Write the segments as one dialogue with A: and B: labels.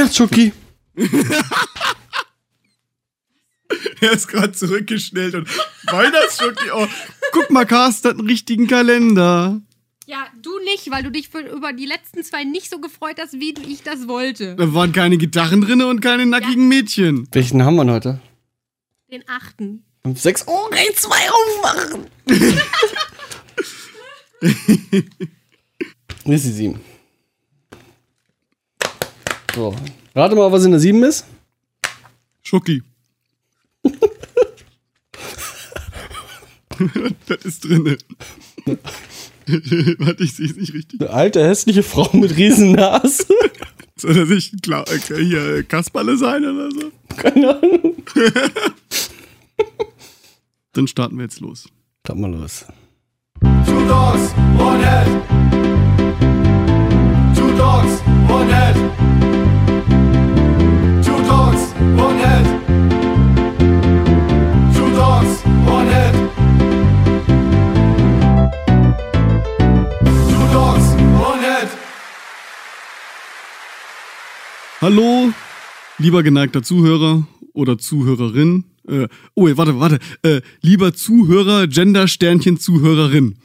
A: Weihnachtsschoki.
B: Er ist gerade zurückgeschnellt und Weihnachtsschoki. Oh, guck mal, Carsten hat einen richtigen Kalender.
C: Ja, du nicht, weil du dich für, über die letzten zwei nicht so gefreut hast, wie du- ich das wollte.
B: Da waren keine Gitarren drin und keine nackigen Mädchen.
A: Welchen haben wir heute?
C: Den achten.
A: Fünf, sechs. Oh, okay, zwei aufmachen. Hier ist die sieben. So. Rate mal, was in der sieben ist.
B: Schoki. das ist drinne. Warte, ich sehe es nicht richtig.
A: Eine alte, hässliche Frau mit Riesennase.
B: Soll das nicht Kla äh, hier Kasperle sein oder so?
A: Keine Ahnung.
B: Dann starten wir jetzt los.
A: Klapp mal los.
D: Two dogs, one head. Two dogs, one head.
B: Hallo, lieber geneigter Zuhörer oder Zuhörerin. Äh, oh, warte, warte. Äh, lieber Zuhörer, Gender, Sternchen, Zuhörerin.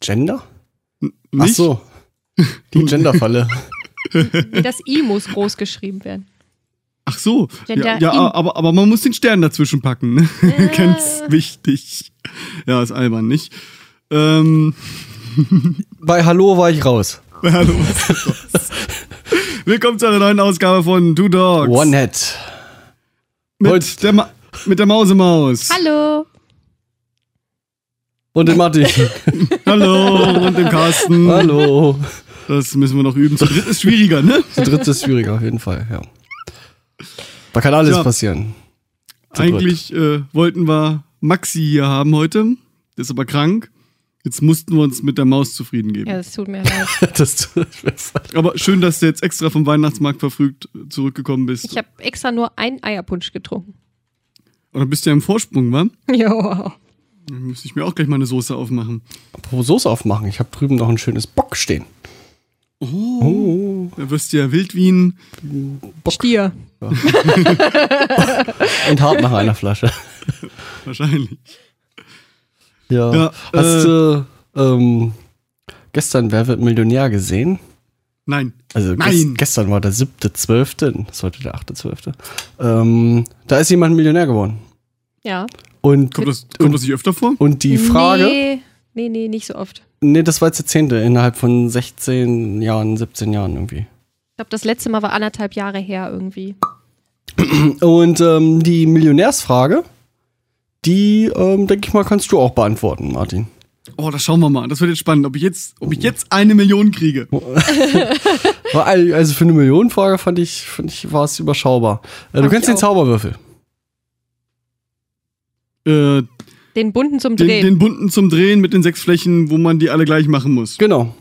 A: Gender? Ach
B: Nicht?
A: so. Die Genderfalle.
C: Nee, das I muss groß geschrieben werden.
B: Ach so.
C: Gender
B: ja, ja aber, aber man muss den Stern dazwischen packen. Ne? Ganz wichtig. Ja, ist albern, nicht? Ähm,
A: Bei Hallo war ich raus.
B: hallo, was ist das? Willkommen zu einer neuen Ausgabe von Two Dogs.
A: One Head.
B: Mit der, Ma mit der Mausemaus.
C: Hallo.
A: Und den Martin.
B: Hallo und dem Carsten.
A: Hallo.
B: Das müssen wir noch üben. Zu dritt ist schwieriger, ne?
A: Der dritte ist schwieriger, auf jeden Fall, ja. Da kann alles
B: Ja.
A: passieren. Zu
B: Eigentlich äh, wollten wir Maxi hier haben heute. Der ist aber krank. Jetzt mussten wir uns mit der Maus zufrieden geben.
C: Ja, das tut mir leid.
A: Das tut mir leid.
B: Aber schön, dass du jetzt extra vom Weihnachtsmarkt verfrügt äh, zurückgekommen bist.
C: Ich habe extra nur einen Eierpunsch getrunken.
B: Oder bist du ja im Vorsprung, wa?
C: Ja.
B: Dann müsste ich mir auch gleich mal eine Soße aufmachen.
A: Apropos Soße aufmachen. Ich habe drüben noch ein schönes Bock stehen. Oh.
B: Da wirst du ja wild wie ein.
C: Stier.
A: Und hart nach einer Flasche.
B: Wahrscheinlich.
A: Ja.
B: Ja,
A: Hast
B: äh,
A: du ähm, gestern Wer wird Millionär gesehen?
B: Nein.
A: Also ges
B: Nein.
A: gestern war der siebte, zwölfte, das ist heute der achte, zwölfte. Ähm, da ist jemand Millionär geworden.
C: Ja.
A: Und,
B: Kommt das, kommt das nicht öfter vor?
A: und die Frage,
C: Nee, nee, nee, nicht so oft.
A: nee, das war jetzt der zehnte innerhalb von 16 Jahren, 17 Jahren irgendwie.
C: Ich glaube, das letzte Mal war anderthalb Jahre her irgendwie.
A: Und ähm, die Millionärsfrage, die, ähm, denke ich mal, kannst du auch beantworten, Martin.
B: Oh, das schauen wir mal. Das wird jetzt spannend, ob ich jetzt, ob ich jetzt eine Million kriege.
A: Also für eine Millionenfrage fand ich, fand ich war es überschaubar. Äh, du kennst den. Zauberwürfel.
B: Äh,
C: Den bunten zum
B: den,
C: Drehen.
B: den bunten zum Drehen mit den sechs Flächen, wo man die alle gleich machen muss.
A: Genau.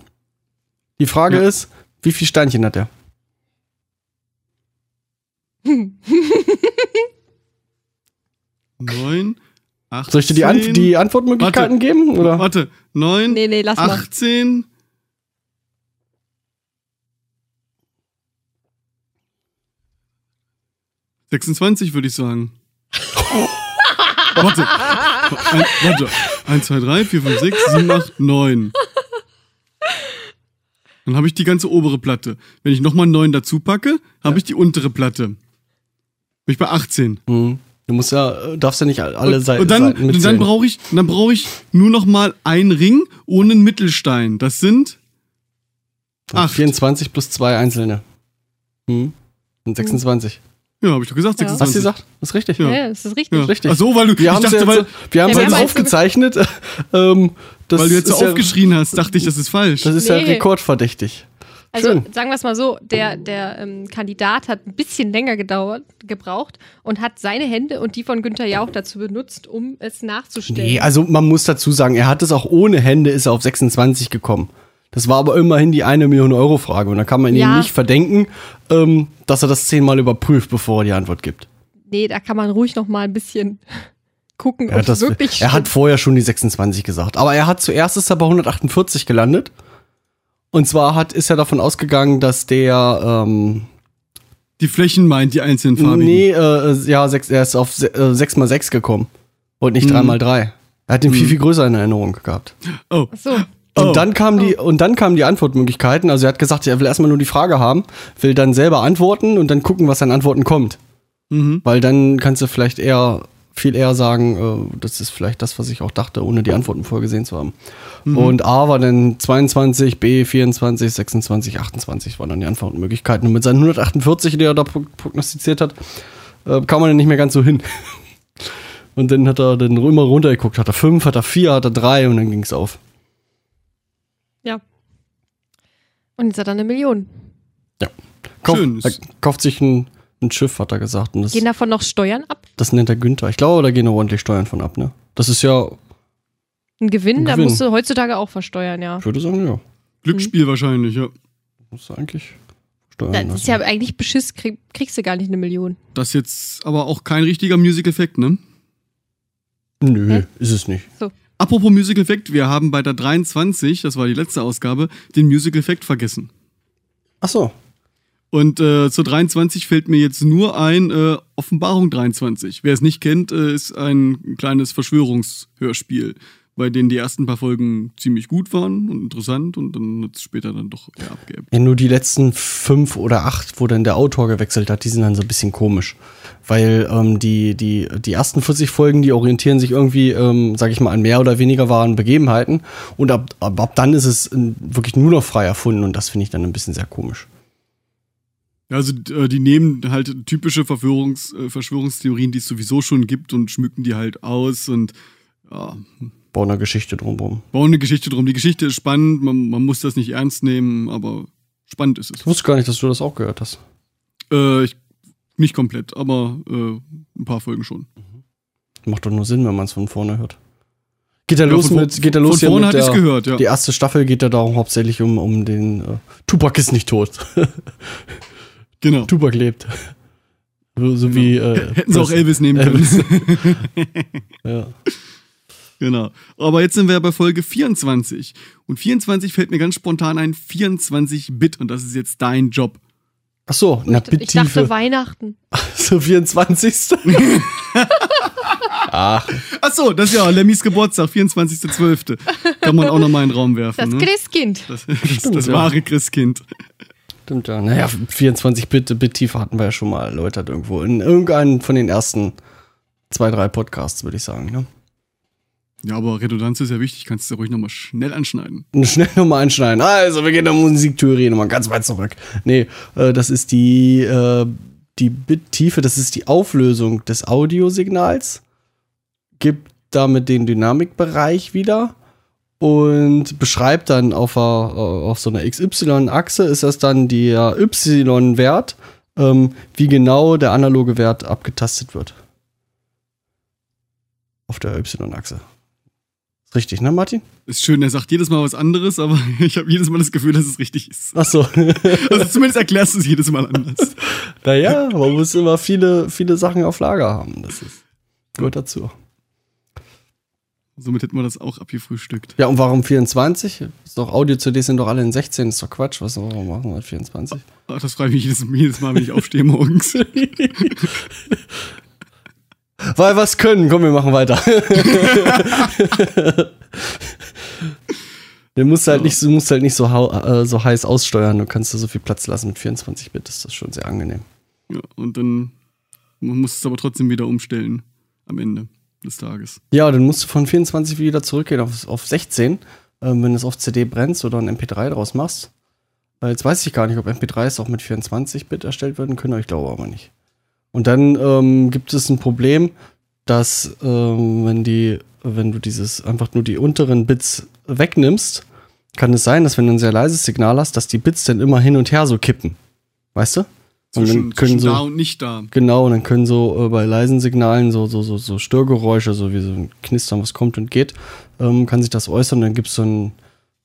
A: Die Frage
B: Ja.
A: ist, wie viele Steinchen hat er?
B: Neun, acht.
A: Soll ich dir die, Ant die Antwortmöglichkeiten geben? Oder?
B: Warte, neun,
C: nee, nee, lass mal.
B: 18. Sechsundzwanzig würde ich sagen. warte. Ein, warte. Eins, zwei, drei, vier, fünf, sechs, sieben, acht, neun. Dann habe ich die ganze obere Platte. Wenn ich nochmal neun dazu packe, habe ich die untere Platte. Bin ich bei 18.
A: Hm. Du musst ja, äh, darfst ja nicht alle Seiten,
B: und dann,
A: Seiten
B: und dann brauche ich, dann brauche ich nur noch mal einen Ring ohne einen Mittelstein. Das sind acht.
A: 24 plus zwei einzelne. Hm. Und 26.
B: Ja, habe ich doch gesagt,
C: Ja.
B: 26.
A: Hast du gesagt? Das ist richtig.
B: Ja.
C: Ja, das ist richtig.
B: Ja.
A: Richtig.
B: Ach so, weil du,
A: Wir
B: ich
A: haben es
B: dachte,
A: jetzt,
B: weil,
A: wir haben
C: Ja,
A: jetzt aufgezeichnet. ähm, das
B: weil du jetzt so
A: ja,
B: aufgeschrien hast, dachte ich, das ist falsch.
A: Das ist ja
C: Nee.
A: rekordverdächtig.
C: Also
A: Schön.
C: sagen wir es mal so, der, der ähm, Kandidat hat ein bisschen länger gedauert, gebraucht und hat seine Hände und die von Günther Jauch dazu benutzt, um es nachzustellen.
A: Nee, also man muss dazu sagen, er hat es auch ohne Hände, ist er auf 26 gekommen. Das war aber immerhin die eine Million Euro Frage und da kann man ihm
C: Ja.
A: nicht verdenken, ähm, dass er das zehnmal überprüft, bevor er die Antwort gibt.
C: Nee, da kann man ruhig noch mal ein bisschen gucken,
A: Er
C: ob
A: hat, das,
C: wirklich
A: er hat vorher schon die 26 gesagt. Aber er hat zuerst ist er bei 148 gelandet. Und zwar hat, ist er davon ausgegangen, dass der, ähm,
B: Die Flächen meint die einzelnen farbigen.
A: Nee, äh, ja, sechs, er ist auf se- äh, 6x6 gekommen. Und nicht
B: Mhm.
A: 3x3. Er hat den viel,
B: Mhm.
A: viel größer in Erinnerung gehabt.
B: Oh,
C: Ach so.
A: Und
B: Oh.
A: dann kamen die, und dann kamen die Antwortmöglichkeiten. Also er hat gesagt, er will erstmal nur die Frage haben, will dann selber antworten und dann gucken, was an Antworten kommt.
B: mhm.
A: Weil dann kannst du vielleicht eher, viel eher sagen, äh, das ist vielleicht das, was ich auch dachte, ohne die Antworten vorgesehen zu haben.
B: Mhm.
A: Und A war dann 22, B 24, 26, 28 waren dann die Antwortmöglichkeiten. Und mit seinen 148, die er da pro- prognostiziert hat, äh, kam man dann nicht mehr ganz so hin. Und dann hat er dann immer runtergeguckt. Hat er 5, hat er 4, hat er 3 und dann ging es auf.
C: Ja. Und jetzt hat er eine Million.
A: Kauf,
B: Schön.
A: Er kauft sich ein, ein Schiff, hat er gesagt. Und das,
C: Gehen davon noch Steuern ab?
A: das nennt er Günther. Ich glaube, da gehen noch ordentlich Steuern von ab, ne? Das ist ja,
C: Ein Gewinn,
A: Ein
C: da
A: Gewinn.
C: musst du heutzutage auch versteuern, ja.
A: ich würde sagen, ja.
B: Glücksspiel wahrscheinlich, ja.
A: Muss eigentlich steuern
C: Das ist
A: lassen.
C: ja eigentlich Beschiss, krieg, kriegst du gar nicht eine Million.
B: Das ist jetzt aber auch kein richtiger Musical-Effekt, ne?
A: Nö,
C: Hä?
A: ist es nicht.
B: Apropos Musical-Effekt, wir haben bei der 23, das war die letzte Ausgabe, den Musical-Effekt vergessen.
A: Ach so.
B: Und äh, zur 23 fällt mir jetzt nur ein äh, Offenbarung 23. Wer es nicht kennt, äh, ist ein kleines Verschwörungshörspiel, bei denen die ersten paar Folgen ziemlich gut waren und interessant und dann hat es später dann doch eher abgeebbt.
A: Ja, nur die letzten fünf oder acht, wo dann der Autor gewechselt hat, die sind dann so ein bisschen komisch. Weil ähm, die, die, die ersten 40 Folgen, die orientieren sich irgendwie, ähm, sag ich mal, an mehr oder weniger wahren Begebenheiten. Und ab, ab, ab dann ist es äh, wirklich nur noch frei erfunden und das finde ich dann ein bisschen sehr komisch.
B: Also äh, die nehmen halt typische Verführungs, äh, Verschwörungstheorien, die es sowieso schon gibt und schmücken die halt aus und ja,
A: Bauen eine Geschichte drumherum.
B: bauen eine Geschichte drum. Die Geschichte ist spannend, man, man muss das nicht ernst nehmen, aber spannend ist es.
A: Ich wusste gar nicht, dass du das auch gehört hast.
B: Äh, ich, nicht komplett, aber äh, ein paar Folgen schon.
A: Macht doch nur Sinn, wenn man es von vorne hört. Geht ja
B: Ja,
A: los
B: von,
A: mit, geht ja los
B: von vorne
A: mit
B: ich
A: der,
B: gehört, ja.
A: Die erste Staffel geht ja darum hauptsächlich um, um den äh, Tupac ist nicht tot.
B: Genau.
A: Tupac lebt. So, so wie äh,
B: Hätten sie auch Elvis nehmen
A: Elvis.
B: können.
A: ja.
B: genau. Aber jetzt sind wir bei Folge 24. Und 24 fällt mir ganz spontan ein 24-Bit und das ist jetzt dein Job.
A: Ach so, na
C: ich, ich dachte. Weihnachten.
A: So 24. Ach,
B: Ach so, das ist ja Lemmys Geburtstag, 24.12. Kann man auch nochmal in den Raum werfen.
C: Das
B: ne?
C: Christkind.
B: Das, das,
A: Stimmt,
B: das
A: ja.
B: wahre Christkind.
A: Stimmt ja. Naja, 24 Bit, Bittiefe hatten wir ja schon mal erläutert irgendwo. In irgendeinem von den ersten zwei, drei Podcasts, würde ich sagen. Ne?
B: Ja, aber Redundanz ist ja wichtig, kannst du ruhig nochmal schnell anschneiden.
A: Schnell nochmal anschneiden. Also, wir gehen der Musiktheorie nochmal ganz weit zurück. Nee, äh, das ist die, äh, die Bittiefe, das ist die Auflösung des Audiosignals. Gibt damit den Dynamikbereich wieder und beschreibt dann auf, a, auf so einer XY-Achse ist das dann der Y-Wert, ähm, wie genau der analoge Wert abgetastet wird. Auf der Y-Achse. Ist Richtig, ne, Martin?
B: Ist schön, er sagt jedes Mal was anderes, aber ich habe jedes Mal das Gefühl, dass es richtig ist.
A: Ach so.
B: Also zumindest erklärst du es jedes Mal anders.
A: Naja, man muss immer viele, viele Sachen auf Lager haben. Das ist, gehört dazu.
B: Somit hätten wir das auch abgefrühstückt.
A: Ja, und warum 24? Ist doch Audio-CDs sind doch alle in 16, ist doch Quatsch. Was warum machen wir 24?
B: Ach, das freue ich mich jedes, jedes Mal, wenn ich aufstehe morgens.
A: Weil wir es können. Komm, wir machen weiter. Du musst halt nicht, du musst halt nicht so, äh, so heiß aussteuern. Du kannst da so viel Platz lassen mit 24 Bit. Das ist schon sehr angenehm.
B: Ja, und dann man muss es aber trotzdem wieder umstellen am Ende des Tages.
A: Ja, dann musst du von 24 wieder zurückgehen auf, auf 16, ähm, wenn du es auf CD brennst oder ein MP3 draus machst. Weil jetzt weiß ich gar nicht, ob MP3s auch mit 24-Bit erstellt werden können, aber ich glaube aber nicht. Und dann ähm, gibt es ein Problem, dass ähm, wenn die, wenn du dieses einfach nur die unteren Bits wegnimmst, kann es sein, dass wenn du ein sehr leises Signal hast, dass die Bits dann immer hin und her so kippen. Weißt du?
B: Zwischen, zwischen
A: so
B: da und nicht da.
A: Genau, und dann können so äh, bei leisen Signalen so, so, so, so Störgeräusche, so wie so ein Knistern, was kommt und geht, ähm, kann sich das äußern. Dann gibt es so ein,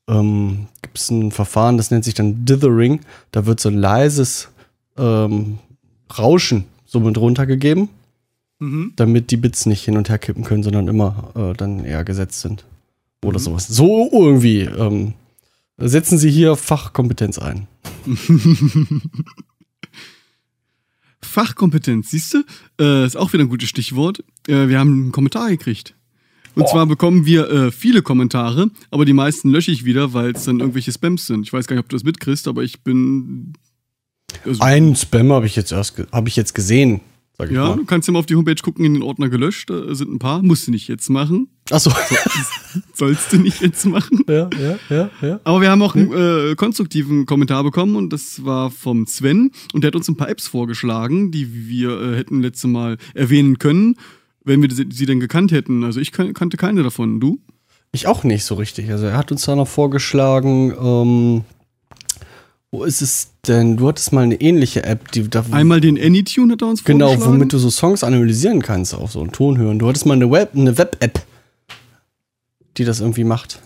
A: ähm, gibt's ein Verfahren, das nennt sich dann Dithering. Da wird so ein leises ähm, Rauschen so mit runtergegeben,
B: Mhm.
A: damit die Bits nicht hin und her kippen können, sondern immer äh, dann eher gesetzt sind. Oder
B: Mhm.
A: sowas. So irgendwie. Ähm, setzen Sie hier Fachkompetenz ein.
B: Fachkompetenz, siehst du? Äh, ist auch wieder ein gutes Stichwort. Äh, wir haben einen Kommentar gekriegt. Und zwar bekommen wir äh, viele Kommentare, aber die meisten lösche ich wieder, weil es dann irgendwelche Spams sind. Ich weiß gar nicht, ob du das mitkriegst, aber ich bin. Also,
A: Einen Spam habe ich jetzt erst habe ich jetzt gesehen, sag ich
B: ja,
A: mal.
B: du kannst ja mal auf die Homepage gucken, in den Ordner gelöscht. Da sind ein paar. Musst du nicht jetzt machen.
A: Achso.
B: Sollst du nicht jetzt machen.
A: ja, ja, ja, ja.
B: Aber wir haben auch einen äh, konstruktiven Kommentar bekommen und das war vom Sven und der hat uns ein paar Apps vorgeschlagen, die wir äh, hätten letzte Mal erwähnen können, wenn wir sie, sie denn gekannt hätten. Also ich kan kannte keine davon. Du?
A: Ich auch nicht so richtig. Also er hat uns da noch vorgeschlagen, ähm, wo ist es denn? Du hattest mal eine ähnliche App, die da
B: Einmal den Anytune hat er uns
A: genau, womit du so Songs analysieren kannst, auch so einen Ton hören. Du hattest mal eine Web, eine Web-App, die das irgendwie macht.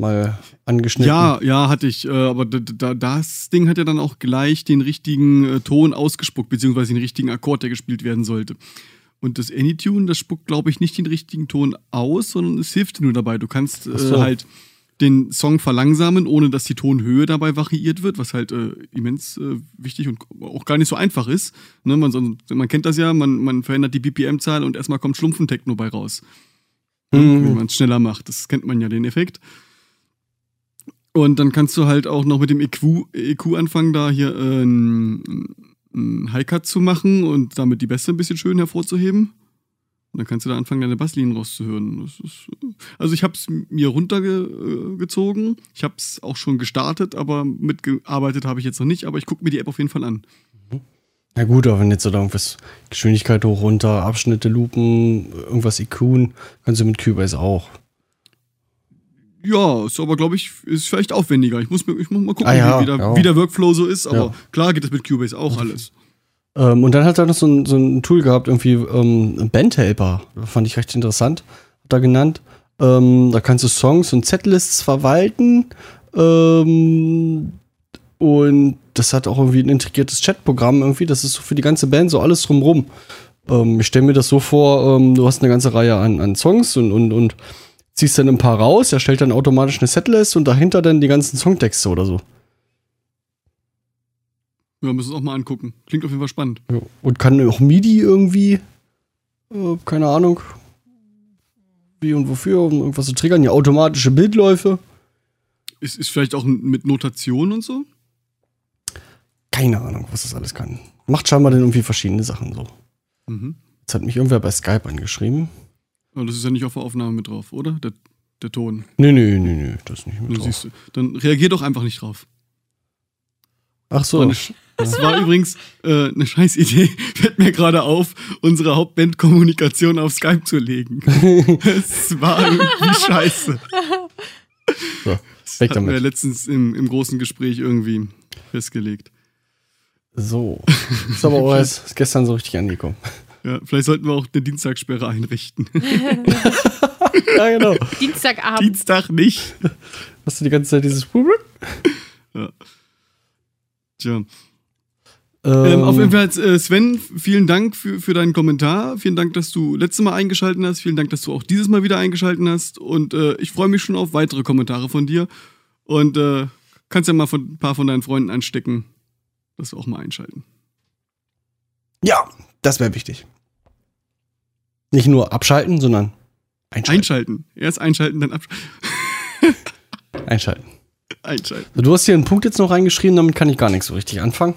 A: Mal angeschnitten.
B: Ja, ja, hatte ich. Äh, aber da, da, das Ding hat ja dann auch gleich den richtigen äh, Ton ausgespuckt, beziehungsweise den richtigen Akkord, der gespielt werden sollte. Und das Anytune, das spuckt, glaube ich, nicht den richtigen Ton aus, sondern es hilft dir nur dabei. Du kannst
A: Ach so.
B: äh, halt den Song verlangsamen, ohne dass die Tonhöhe dabei variiert wird, was halt äh, immens äh, wichtig und auch gar nicht so einfach ist. Ne, man, son- man kennt das ja, man, man verändert die BPM-Zahl und erstmal kommt Schlumpfentechno bei raus wenn
A: Mhm.
B: man es schneller macht. Das kennt man ja, den Effekt. Und dann kannst du halt auch noch mit dem EQ, EQ anfangen, da hier äh, einen einen High-Cut zu machen und damit die Bässe ein bisschen schön hervorzuheben. Und dann kannst du da anfangen, deine Basslinien rauszuhören. Ist, äh, also ich habe es mir runtergezogen. Ich habe es auch schon gestartet, aber mitgearbeitet habe ich jetzt noch nicht. Aber ich gucke mir die App auf jeden Fall an.
A: Na gut, aber wenn jetzt so da irgendwas Geschwindigkeit hoch, runter, Abschnitte, Lupen, irgendwas IQen, kannst du mit Cubase auch.
B: Ja, ist aber, glaube ich, ist vielleicht aufwendiger. Ich muss, mir, ich muss mal gucken,
A: Ah ja,
B: wie, der,
A: ja.
B: wie der Workflow so ist. Aber
A: Ja.
B: klar geht das mit Cubase auch alles.
A: Ähm, und dann hat er noch so ein, so ein Tool gehabt, irgendwie ähm, Bandhelper. Fand ich recht interessant. Hat er genannt. Ähm, da kannst du Songs und Setlists verwalten. Ähm, und das hat auch irgendwie ein integriertes Chatprogramm irgendwie. Das ist so für die ganze Band so alles drumrum. Ähm, ich stelle mir das so vor, ähm, du hast eine ganze Reihe an, an Songs und, und, und ziehst dann ein paar raus, er stellt dann automatisch eine Setlist und dahinter dann die ganzen Songtexte oder so.
B: Ja, müssen wir uns auch mal angucken. Klingt auf jeden Fall spannend.
A: Ja. Und kann auch MIDI irgendwie, äh, keine Ahnung, wie und wofür, um irgendwas zu triggern. Ja, automatische Bildläufe.
B: Ist, ist vielleicht auch mit Notation und so?
A: Keine Ahnung, was das alles kann. Macht scheinbar dann irgendwie verschiedene Sachen so.
B: Mhm.
A: Jetzt hat mich irgendwer bei Skype angeschrieben.
B: Aber das ist ja nicht auf der Aufnahme mit drauf, oder? Der, der Ton.
A: Nö, nö, nö, nö, das ist nicht mit
B: Dann,
A: drauf.
B: du, dann reagier doch einfach nicht drauf.
A: Ach so.
B: War eine Das war übrigens äh, eine scheiß Idee. Fällt mir gerade auf, unsere Hauptband-Kommunikation auf Skype zu legen. Es war irgendwie scheiße.
A: So, weg
B: Hatten wir
A: damit.
B: letztens im, im großen Gespräch irgendwie festgelegt.
A: So. Ist aber auch erst ist gestern so richtig angekommen.
B: Ja, vielleicht sollten wir auch eine Dienstagssperre einrichten.
A: ja, genau.
C: Dienstagabend.
B: Dienstag nicht.
A: Hast du die ganze Zeit dieses.
B: Tja. Ähm,
A: Ähm,
B: auf jeden Fall, äh, Sven, vielen Dank für, für deinen Kommentar. Vielen Dank, dass du letztes Mal eingeschaltet hast. Vielen Dank, dass du auch dieses Mal wieder eingeschaltet hast. Und äh, ich freue mich schon auf weitere Kommentare von dir. Und äh, kannst ja mal von, ein paar von deinen Freunden anstecken, dass wir auch mal einschalten.
A: Ja, das wäre wichtig. Nicht nur abschalten, sondern einschalten.
B: Einschalten. Erst einschalten, dann abschalten.
A: einschalten.
B: Einschalten.
A: Du hast hier einen Punkt jetzt noch reingeschrieben, damit kann ich gar nichts so richtig anfangen.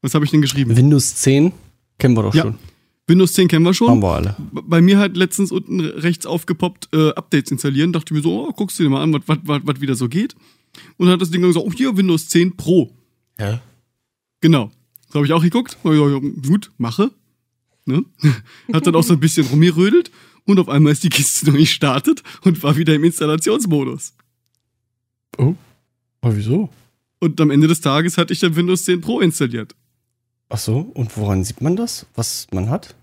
B: Was habe ich denn geschrieben?
A: Windows 10 kennen wir doch
B: Ja,
A: schon.
B: Windows 10 kennen wir schon.
A: Haben wir alle.
B: Bei mir hat letztens unten rechts aufgepoppt, äh, Updates installieren. Dachte mir so, oh, guckst du dir mal an, was, wieder so geht. Und dann hat das Ding gesagt, oh, hier, Windows 10 Pro.
A: Ja.
B: Genau. So habe ich auch geguckt. Gut, mache. Ne? Hat dann auch so ein bisschen rumgerödelt. Und auf einmal ist die Kiste noch nicht gestartet und war wieder im Installationsmodus.
A: Oh. Aber wieso?
B: Und am Ende des Tages hatte ich dann Windows 10 Pro installiert.
A: Ach so, und woran sieht man das? Was man hat?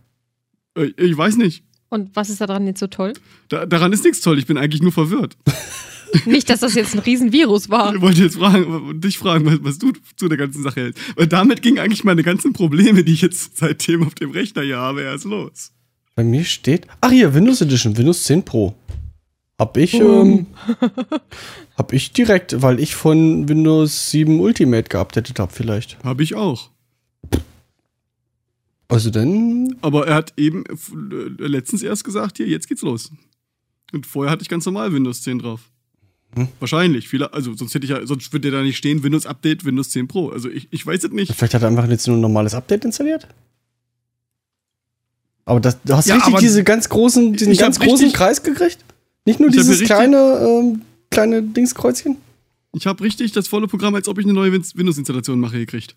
B: Äh, Ich weiß nicht.
C: Und was ist daran jetzt so toll?
B: Da, daran ist nichts toll. Ich bin eigentlich nur verwirrt.
C: Nicht, dass das jetzt ein Riesenvirus war.
B: Ich wollte jetzt fragen, dich fragen, was, was du zu der ganzen Sache hältst. Weil damit gingen eigentlich meine ganzen Probleme, die ich jetzt seitdem auf dem Rechner hier habe, erst los.
A: Bei mir steht. Ach hier, Windows Edition, Windows 10 Pro. Hab ich, ähm, hab ich direkt, weil ich von Windows 7 Ultimate geupdatet habe, vielleicht.
B: Habe ich auch.
A: Also dann,
B: Aber er hat eben äh, letztens erst gesagt, hier, jetzt geht's los. Und vorher hatte ich ganz normal Windows 10 drauf.
A: Hm.
B: Wahrscheinlich. Viele, also sonst hätte ich ja, sonst würde da nicht stehen, Windows Update, Windows 10 Pro. Also ich, ich weiß es nicht.
A: vielleicht hat er einfach jetzt nur ein normales Update installiert? Aber das, du hast
B: Ja,
A: richtig diese ganz großen, diesen
B: hab
A: ganz großen Kreis gekriegt? Nicht nur
B: Ich
A: dieses
B: richtig-
A: kleine, ähm, kleine Dingskreuzchen?
B: Ich habe richtig das volle Programm, als ob ich eine neue Win- Windows-Installation mache, gekriegt.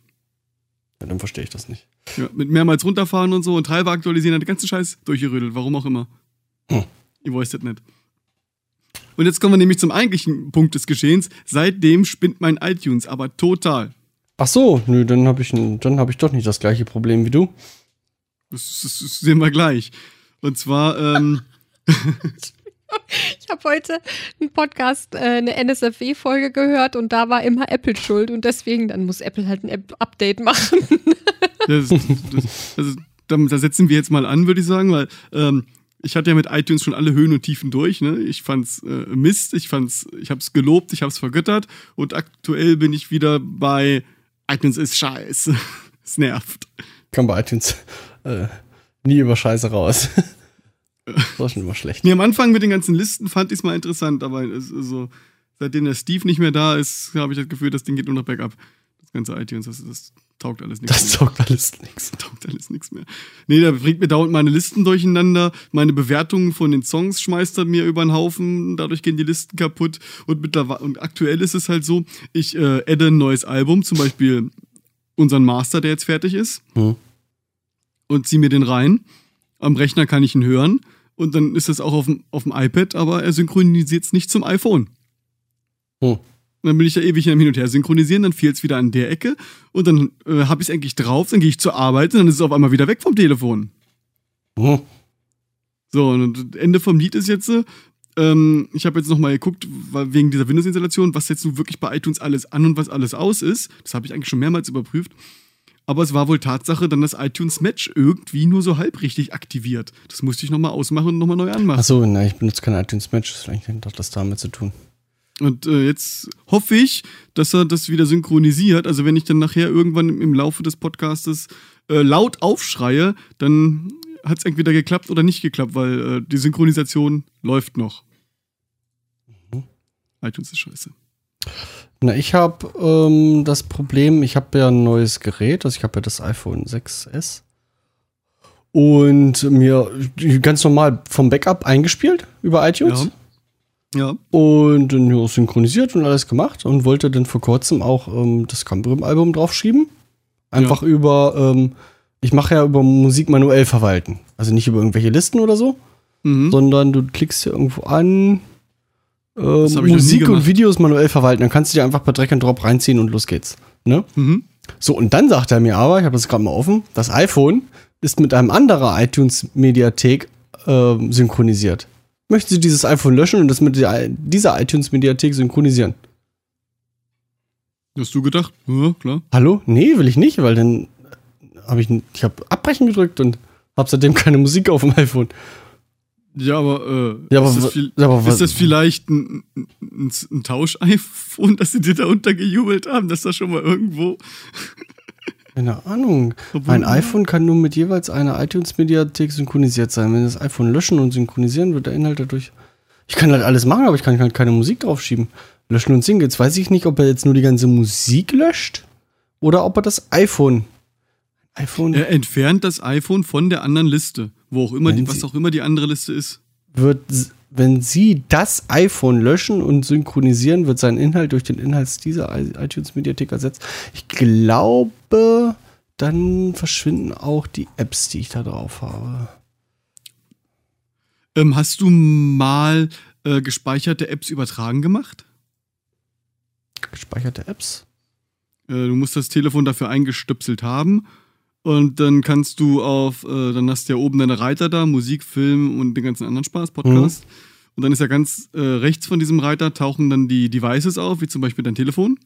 A: Ja, dann verstehe ich das nicht.
B: Ja, mit mehrmals runterfahren und so und Treiber aktualisieren, hat den ganzen Scheiß durchgerödelt, warum auch immer.
A: Hm.
B: Ihr wusstet nicht. Und jetzt kommen wir nämlich zum eigentlichen Punkt des Geschehens. Seitdem spinnt mein iTunes, aber total.
A: Ach so, nö, dann habe ich, dann hab ich doch nicht das gleiche Problem wie du.
B: Das, das, das sehen wir gleich. Und zwar, ähm,
C: Ich habe heute einen Podcast, äh, eine NSFW-Folge gehört und da war immer Apple schuld und deswegen, dann muss Apple halt ein App-Update machen.
B: das, das, also, da, setzen wir jetzt mal an, würde ich sagen, weil ähm, ich hatte ja mit iTunes schon alle Höhen und Tiefen durch. Ne? Ich fand's äh, Mist, ich fand's, ich hab's gelobt, ich hab's vergöttert und aktuell bin ich wieder bei iTunes ist scheiße. es nervt.
A: Kam bei iTunes äh, nie über Scheiße raus. Das war schon immer schlecht.
B: Nee, am Anfang mit den ganzen Listen fand ich es mal interessant, aber also, seitdem der Steve nicht mehr da ist, habe ich das Gefühl, das Ding geht nur noch bergab. Das ganze iTunes, das, das taugt alles nichts.
A: Das taugt alles nichts.
B: taugt alles nichts mehr. Nee, da bringt mir dauernd meine Listen durcheinander. Meine Bewertungen von den Songs schmeißt er mir über den Haufen. Dadurch gehen die Listen kaputt. Und mittlerweile, und aktuell ist es halt so, ich äh, adde ein neues Album, zum Beispiel unseren Master, der jetzt fertig ist,
A: Hm.
B: und ziehe mir den rein. Am Rechner kann ich ihn hören. Und dann ist es auch auf dem, auf dem iPad, aber er synchronisiert es nicht zum iPhone.
A: Hm.
B: Und dann bin ich da ewig hin und her synchronisieren, dann fehlt es wieder an der Ecke und dann äh, habe ich es eigentlich drauf, dann gehe ich zur Arbeit und dann ist es auf einmal wieder weg vom Telefon.
A: Hm.
B: So, und Ende vom Lied ist jetzt, äh, ähm, ich habe jetzt nochmal geguckt, wegen dieser Windows-Installation, was jetzt nun wirklich bei iTunes alles an und was alles aus ist. Das habe ich eigentlich schon mehrmals überprüft. Aber es war wohl Tatsache, dann das iTunes Match irgendwie nur so halb richtig aktiviert. Das musste ich nochmal ausmachen und nochmal neu anmachen.
A: Achso, nein, ich benutze kein iTunes Match. Vielleicht hat das damit zu tun.
B: Und äh, jetzt hoffe ich, dass er das wieder synchronisiert. Also wenn ich dann nachher irgendwann im, im Laufe des Podcastes äh, laut aufschreie, dann hat es entweder geklappt oder nicht geklappt, weil äh, die Synchronisation läuft noch.
A: Mhm.
B: iTunes ist scheiße.
A: Na, ich habe ähm, das Problem, ich habe ja ein neues Gerät, also ich habe ja das iPhone 6S und mir ganz normal vom Backup eingespielt über iTunes
B: Ja.
A: und dann ja, synchronisiert und alles gemacht und wollte dann vor kurzem auch ähm, das Cambrim-Album draufschieben. Einfach über, ähm, ich mache ja über Musik manuell verwalten. Also nicht über irgendwelche Listen oder so,
B: Mhm.
A: sondern du klickst hier irgendwo an, äh,
B: nie
A: Musik und. Videos manuell verwalten. Dann kannst du dir einfach per Drag and Drop reinziehen und los geht's. Ne?
B: Mhm.
A: So, und dann sagt er mir aber, ich habe das gerade mal offen, das iPhone ist mit einem anderen iTunes-Mediathek ähm, synchronisiert. Möchten Sie dieses iPhone löschen und das mit dieser iTunes-Mediathek synchronisieren?
B: Hast du gedacht? Ja, klar.
A: Hallo? Nee, will ich nicht, weil dann habe ich, ich habe Abbrechen gedrückt und habe seitdem keine Musik auf dem iPhone.
B: Ja, aber, äh,
A: Ja, aber
B: ist, das viel,
A: ja, aber
B: ist das vielleicht ein, ein, ein, Tausch-iPhone, dass sie dir da untergejubelt haben, dass das schon mal irgendwo.
A: Keine Ahnung. Ein iPhone kann nur mit jeweils einer iTunes-Mediathek synchronisiert sein. Wenn das iPhone löschen und synchronisieren, wird der Inhalt dadurch. Ich kann halt alles machen, aber ich kann halt keine Musik draufschieben. Löschen und singen. Jetzt weiß ich nicht, ob er jetzt nur die ganze Musik löscht oder ob er das iPhone. iPhone
B: Er entfernt das iPhone von der anderen Liste, wo auch immer die, was auch immer die andere Liste ist.
A: wird, wenn Sie das iPhone löschen und synchronisieren, wird sein Inhalt durch den Inhalt dieser iTunes-Mediathek ersetzt. Ich glaube, dann verschwinden auch die Apps, die ich da drauf habe.
B: Ähm, hast du mal äh, gespeicherte Apps übertragen gemacht?
A: Gespeicherte Apps?
B: Äh, du musst das Telefon dafür eingestöpselt haben. Und dann kannst du auf, äh, dann hast du ja oben deine Reiter da, Musik, Film und den ganzen anderen Spaß, Podcast. Und dann ist ja ganz äh, rechts von diesem Reiter tauchen dann die Devices auf, wie zum Beispiel dein Telefon,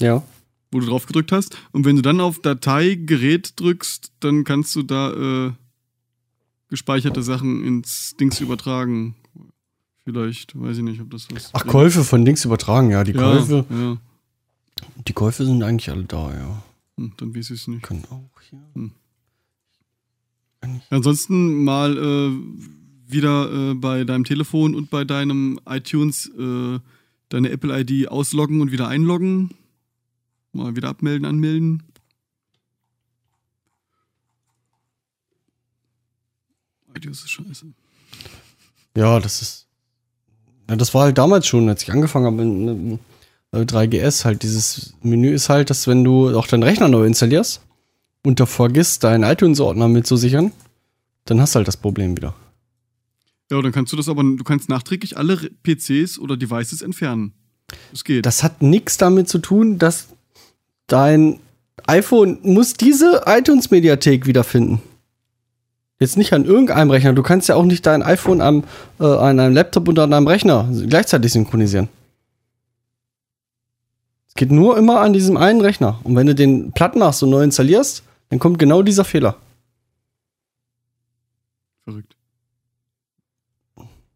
A: Ja.
B: wo du drauf gedrückt hast. Und wenn du dann auf Datei, Gerät drückst, dann kannst du da äh, gespeicherte Sachen ins Dings übertragen. Vielleicht, weiß ich nicht, ob das was.
A: Ach, Käufe von Dings übertragen, ja. Die
B: ja,
A: Käufe,
B: Ja,
A: die Käufe sind eigentlich alle da, ja.
B: Hm, dann weiß ich es nicht.
A: Können auch hier.
B: Hm.
A: nicht.
B: Ansonsten mal äh, wieder äh, bei deinem Telefon und bei deinem iTunes äh, deine Apple-ID ausloggen und wieder einloggen. Mal wieder abmelden, anmelden. iTunes ist scheiße.
A: Ja, das ist. Ja, das war halt damals schon, als ich angefangen habe mit 3GS, halt dieses Menü ist halt, dass wenn du auch deinen Rechner neu installierst und da vergisst, deinen iTunes-Ordner mitzusichern, dann hast du halt das Problem wieder.
B: Ja, dann kannst du das aber, du kannst nachträglich alle PCs oder Devices entfernen. Das geht.
A: Das hat nichts damit zu tun, dass dein iPhone muss diese iTunes-Mediathek wiederfinden. Jetzt nicht an irgendeinem Rechner. Du kannst ja auch nicht dein iPhone am, äh, an einem Laptop und an einem Rechner gleichzeitig synchronisieren. Geht nur immer an diesem einen Rechner. Und wenn du den platt machst und neu installierst, dann kommt genau dieser Fehler.
B: Verrückt.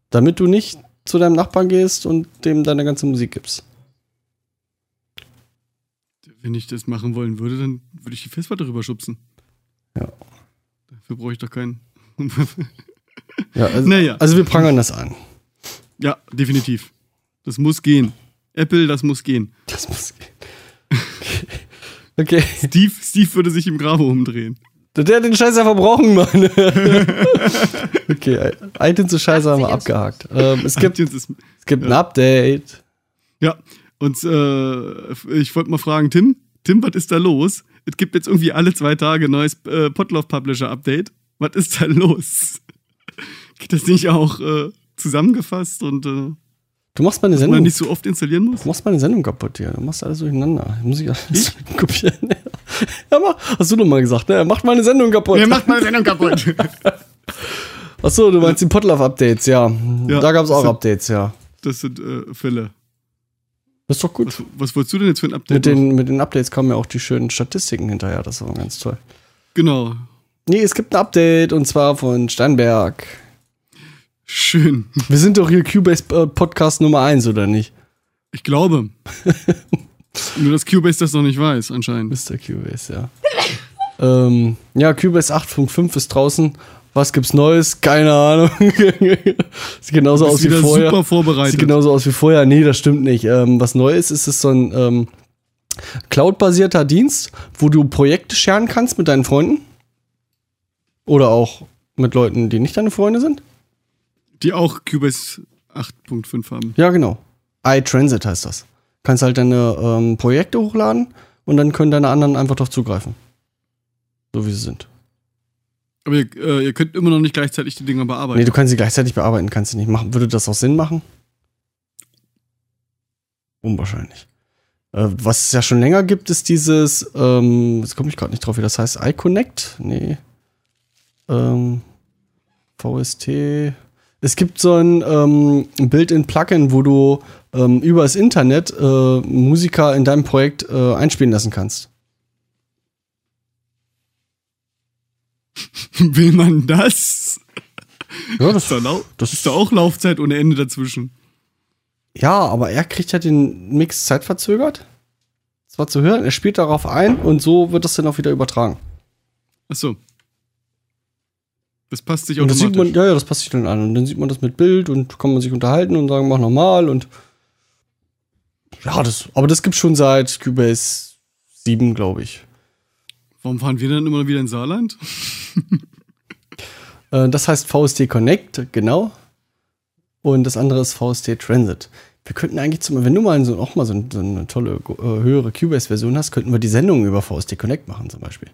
A: Damit du nicht zu deinem Nachbarn gehst und dem deine ganze Musik gibst.
B: Wenn ich das machen wollen würde, dann würde ich die Festplatte rüberschubsen.
A: Ja.
B: Dafür brauche ich doch keinen.
A: Ja, also,
B: Naja.
A: also wir prangern das an.
B: ja, definitiv. Das muss gehen. Apple, das muss gehen.
A: Das muss gehen. Okay.
B: Steve, Steve würde sich im Grabe umdrehen.
A: Der hat den Scheiß einfach brauchen, Mann. okay, iTunes und Scheiße haben wir
C: 80
A: abgehakt. Ähm, es gibt,
B: ist,
A: es gibt ein
B: ja.
A: Update.
B: ja, und äh, ich wollte mal fragen, Tim, Tim, was ist da los? Es gibt jetzt irgendwie alle zwei Tage ein neues äh, Potloff Publisher Update. Was ist da los? Geht das nicht auch äh, zusammengefasst und äh,
A: Du machst meine
B: man
A: Sendung.
B: nicht so oft installieren muss?
A: Du machst meine Sendung kaputt hier. Du machst alles durcheinander. Muss ich alles kopieren? Ja, mach, hast du doch mal gesagt, ne? Er macht meine Sendung kaputt.
B: meine Sendung kaputt.
A: Achso, du meinst die Potlove-Updates, ja.
B: Ja,
A: Da gab es auch
B: das-
A: Updates, ja.
B: Das sind äh, Fälle.
A: Das ist doch gut.
B: Was, was wolltest du denn jetzt für ein Update?
A: Mit den, mit den Updates kommen ja auch die schönen Statistiken hinterher. Das war ganz toll.
B: Genau.
A: Nee, es gibt ein Update und zwar von Steinberg.
B: Schön.
A: Wir sind doch hier Cubase äh, Podcast Nummer 1, oder nicht?
B: Ich glaube. Nur, dass Cubase das noch nicht weiß, anscheinend.
A: Mr. Cubase, ja. ähm, ja, Cubase 8.5 ist draußen. Was gibt's Neues? Keine Ahnung. Sieht genauso aus wie vorher.
B: super vorbereitet.
A: Sieht genauso aus wie vorher. Nee, das stimmt nicht. Ähm, was Neues ist, ist so ein ähm, Cloud-basierter Dienst, wo du Projekte scheren kannst mit deinen Freunden. Oder auch mit Leuten, die nicht deine Freunde sind.
B: Die auch Cubase 8.5 haben.
A: Ja, genau. iTransit heißt das. Kannst halt deine ähm, Projekte hochladen und dann können deine anderen einfach drauf zugreifen. So wie sie sind.
B: Aber ihr, äh, ihr könnt immer noch nicht gleichzeitig die Dinger bearbeiten.
A: Nee, du kannst sie gleichzeitig bearbeiten, kannst du nicht machen. Würde das auch Sinn machen? Unwahrscheinlich. Äh, was es ja schon länger gibt, ist dieses, ähm, jetzt komme ich gerade nicht drauf, wie das heißt, iConnect? Nee. Ähm, VST. Es gibt so ein ähm, Build-in-Plugin, wo du ähm, über das Internet äh, Musiker in deinem Projekt äh, einspielen lassen kannst.
B: Will man das?
A: Ja, das,
B: Ist da, lau
A: das
B: ist da auch Laufzeit ohne Ende dazwischen.
A: Ja, aber er kriegt ja den Mix zeitverzögert. Das war zu hören. Er spielt darauf ein und so wird das dann auch wieder übertragen.
B: Achso. Das passt sich
A: Und das sieht man, ja, ja, das passt sich dann an. Und dann sieht man das mit Bild und kann man sich unterhalten und sagen, mach nochmal und. Ja, das, aber das gibt's schon seit Cubase 7, glaube ich.
B: Warum fahren wir dann immer wieder in Saarland?
A: Äh, das heißt VST Connect, genau. Und das andere ist VST Transit. Wir könnten eigentlich zum, wenn du mal so, auch mal so, so eine tolle, äh, höhere Cubase-Version hast, könnten wir die Sendung über VST Connect machen, zum Beispiel.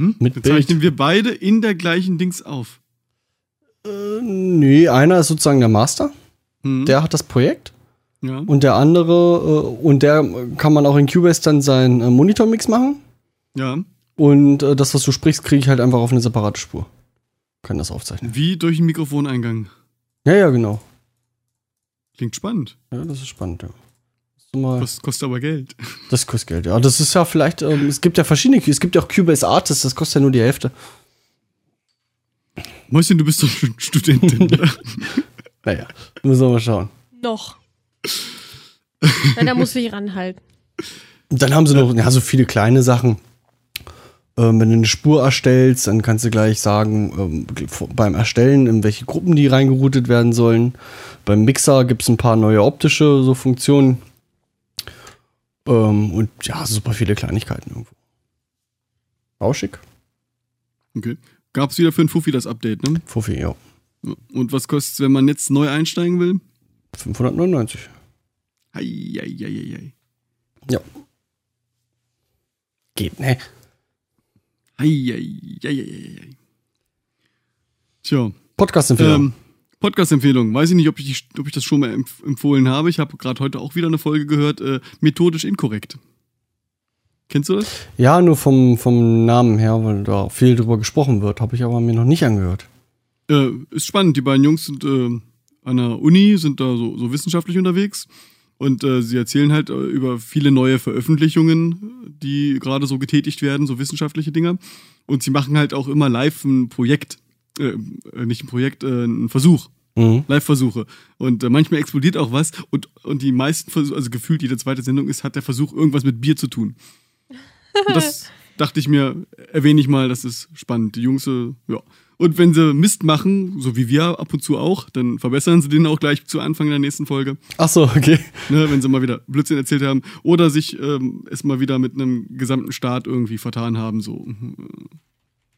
B: Hm?
A: Mit
B: Dann
A: Bild.
B: zeichnen wir beide in der gleichen Dings auf.
A: Äh, nee, einer ist sozusagen der Master.
B: Hm?
A: Der hat das Projekt.
B: ja.
A: Und der andere, äh, und der kann man auch in Cubase dann seinen äh, Monitor-Mix machen.
B: ja.
A: Und äh, das, was du sprichst, kriege ich halt einfach auf eine separate Spur. Kann das aufzeichnen.
B: Wie durch einen Mikrofoneingang.
A: Ja, ja, genau.
B: Klingt spannend.
A: Ja, das ist spannend, ja. Mal,
B: Das kostet aber Geld.
A: das kostet Geld, ja. Das ist ja vielleicht, ähm, es gibt ja verschiedene, es gibt ja auch Cubase Artists, das kostet ja nur die Hälfte.
B: Mäuschen, du bist doch schon Studentin. oder?
A: Naja, müssen wir mal schauen.
C: Noch. Da muss ich ranhalten.
A: Und dann haben sie noch, ja, so viele kleine Sachen. Ähm, wenn du eine Spur erstellst, dann kannst du gleich sagen, ähm, beim Erstellen, in welche Gruppen die reingeroutet werden sollen. Beim Mixer gibt es ein paar neue optische so Funktionen. Ähm, und ja, super viele Kleinigkeiten irgendwo. Auch schick.
B: Okay. Gab es wieder für ein Fuffi das Update, ne?
A: Fuffi, ja.
B: Und was kostet es, wenn man jetzt neu einsteigen will?
A: 599.
B: Hei, hei, hei, hei, hei.
A: Ja. Geht, ne?
B: Hei, hei, hei, hei, hei. Tja,
A: Podcast-Empfehlung.
B: ähm, Podcast-Empfehlung. Weiß ich nicht, ob ich, ob ich das schon mal empf empfohlen habe. Ich habe gerade heute auch wieder eine Folge gehört. Äh, methodisch inkorrekt. Kennst du das?
A: ja, nur vom, vom Namen her, weil da viel drüber gesprochen wird, habe ich aber mir noch nicht angehört.
B: Äh, ist spannend. Die beiden Jungs sind äh, an der Uni, sind da so, so wissenschaftlich unterwegs. Und äh, sie erzählen halt äh, über viele neue Veröffentlichungen, die gerade so getätigt werden, so wissenschaftliche Dinge. Und sie machen halt auch immer live ein Projekt, äh, nicht ein Projekt, äh, einen Versuch.
A: Mhm.
B: Live-Versuche. Und äh, manchmal explodiert auch was. Und, und die meisten Versuche, also gefühlt jede zweite Sendung ist, hat der Versuch irgendwas mit Bier zu tun. Und das dachte ich mir, erwähne ich mal, das ist spannend. Die Jungs, äh, ja. Und wenn sie Mist machen, so wie wir ab und zu auch, dann verbessern sie den auch gleich zu Anfang der nächsten Folge,
A: Ach so, okay.
B: ne, wenn sie mal wieder Blödsinn erzählt haben. Oder sich ähm, es mal wieder mit einem gesamten Staat irgendwie vertan haben. So.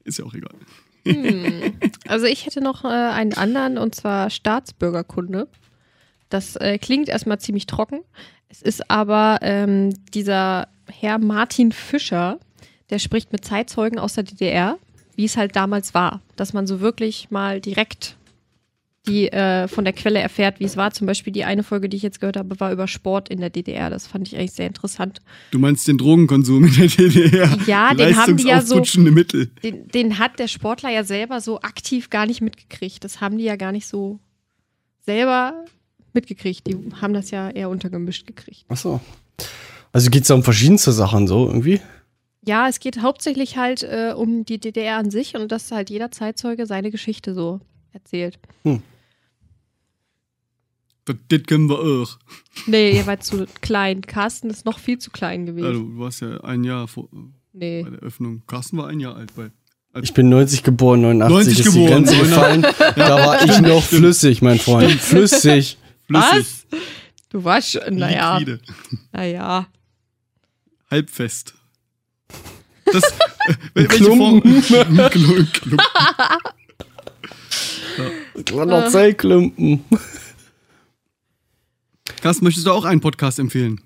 B: Ist ja auch egal.
C: Also ich hätte noch äh, einen anderen und zwar Staatsbürgerkunde. Das äh, klingt erstmal ziemlich trocken. Es ist aber ähm, dieser Herr Martin Fischer, der spricht mit Zeitzeugen aus der DDR, wie es halt damals war, dass man so wirklich mal direkt die äh, von der Quelle erfährt, wie es war. Zum Beispiel die eine Folge, die ich jetzt gehört habe, war über Sport in der DDR. Das fand ich eigentlich sehr interessant.
B: Du meinst den Drogenkonsum in der DDR?
C: Ja, den haben die ja so-
B: Mittel.
C: Den, den hat der Sportler ja selber so aktiv gar nicht mitgekriegt. Das haben die ja gar nicht so selber mitgekriegt. Die haben das ja eher untergemischt gekriegt.
A: Ach so. Also geht es da um verschiedenste Sachen so irgendwie?
C: Ja, es geht hauptsächlich halt äh, um die DDR an sich und dass halt jeder Zeitzeuge seine Geschichte so erzählt.
B: Das, das können wir auch.
C: Nee, ihr wart zu klein. Carsten ist noch viel zu klein gewesen.
B: Also, du warst ja ein Jahr vor,
C: nee.
B: bei der Öffnung. Carsten war ein Jahr alt bei.
A: Ich bin 90 geboren, 89
B: 90
A: ist die
B: geboren,
A: Grenze
B: 89.
A: gefallen. Da war ich noch flüssig, mein Freund. Flüssig.
C: Was? Du warst schon, naja.
B: Liquide.
C: Naja.
B: Halbfest. Das, äh, wel- welche
A: Klumpen.
B: Form? Klumpen. Klumpen.
A: Kleiner Zellklumpen.
B: Carsten, möchtest du auch einen Podcast empfehlen?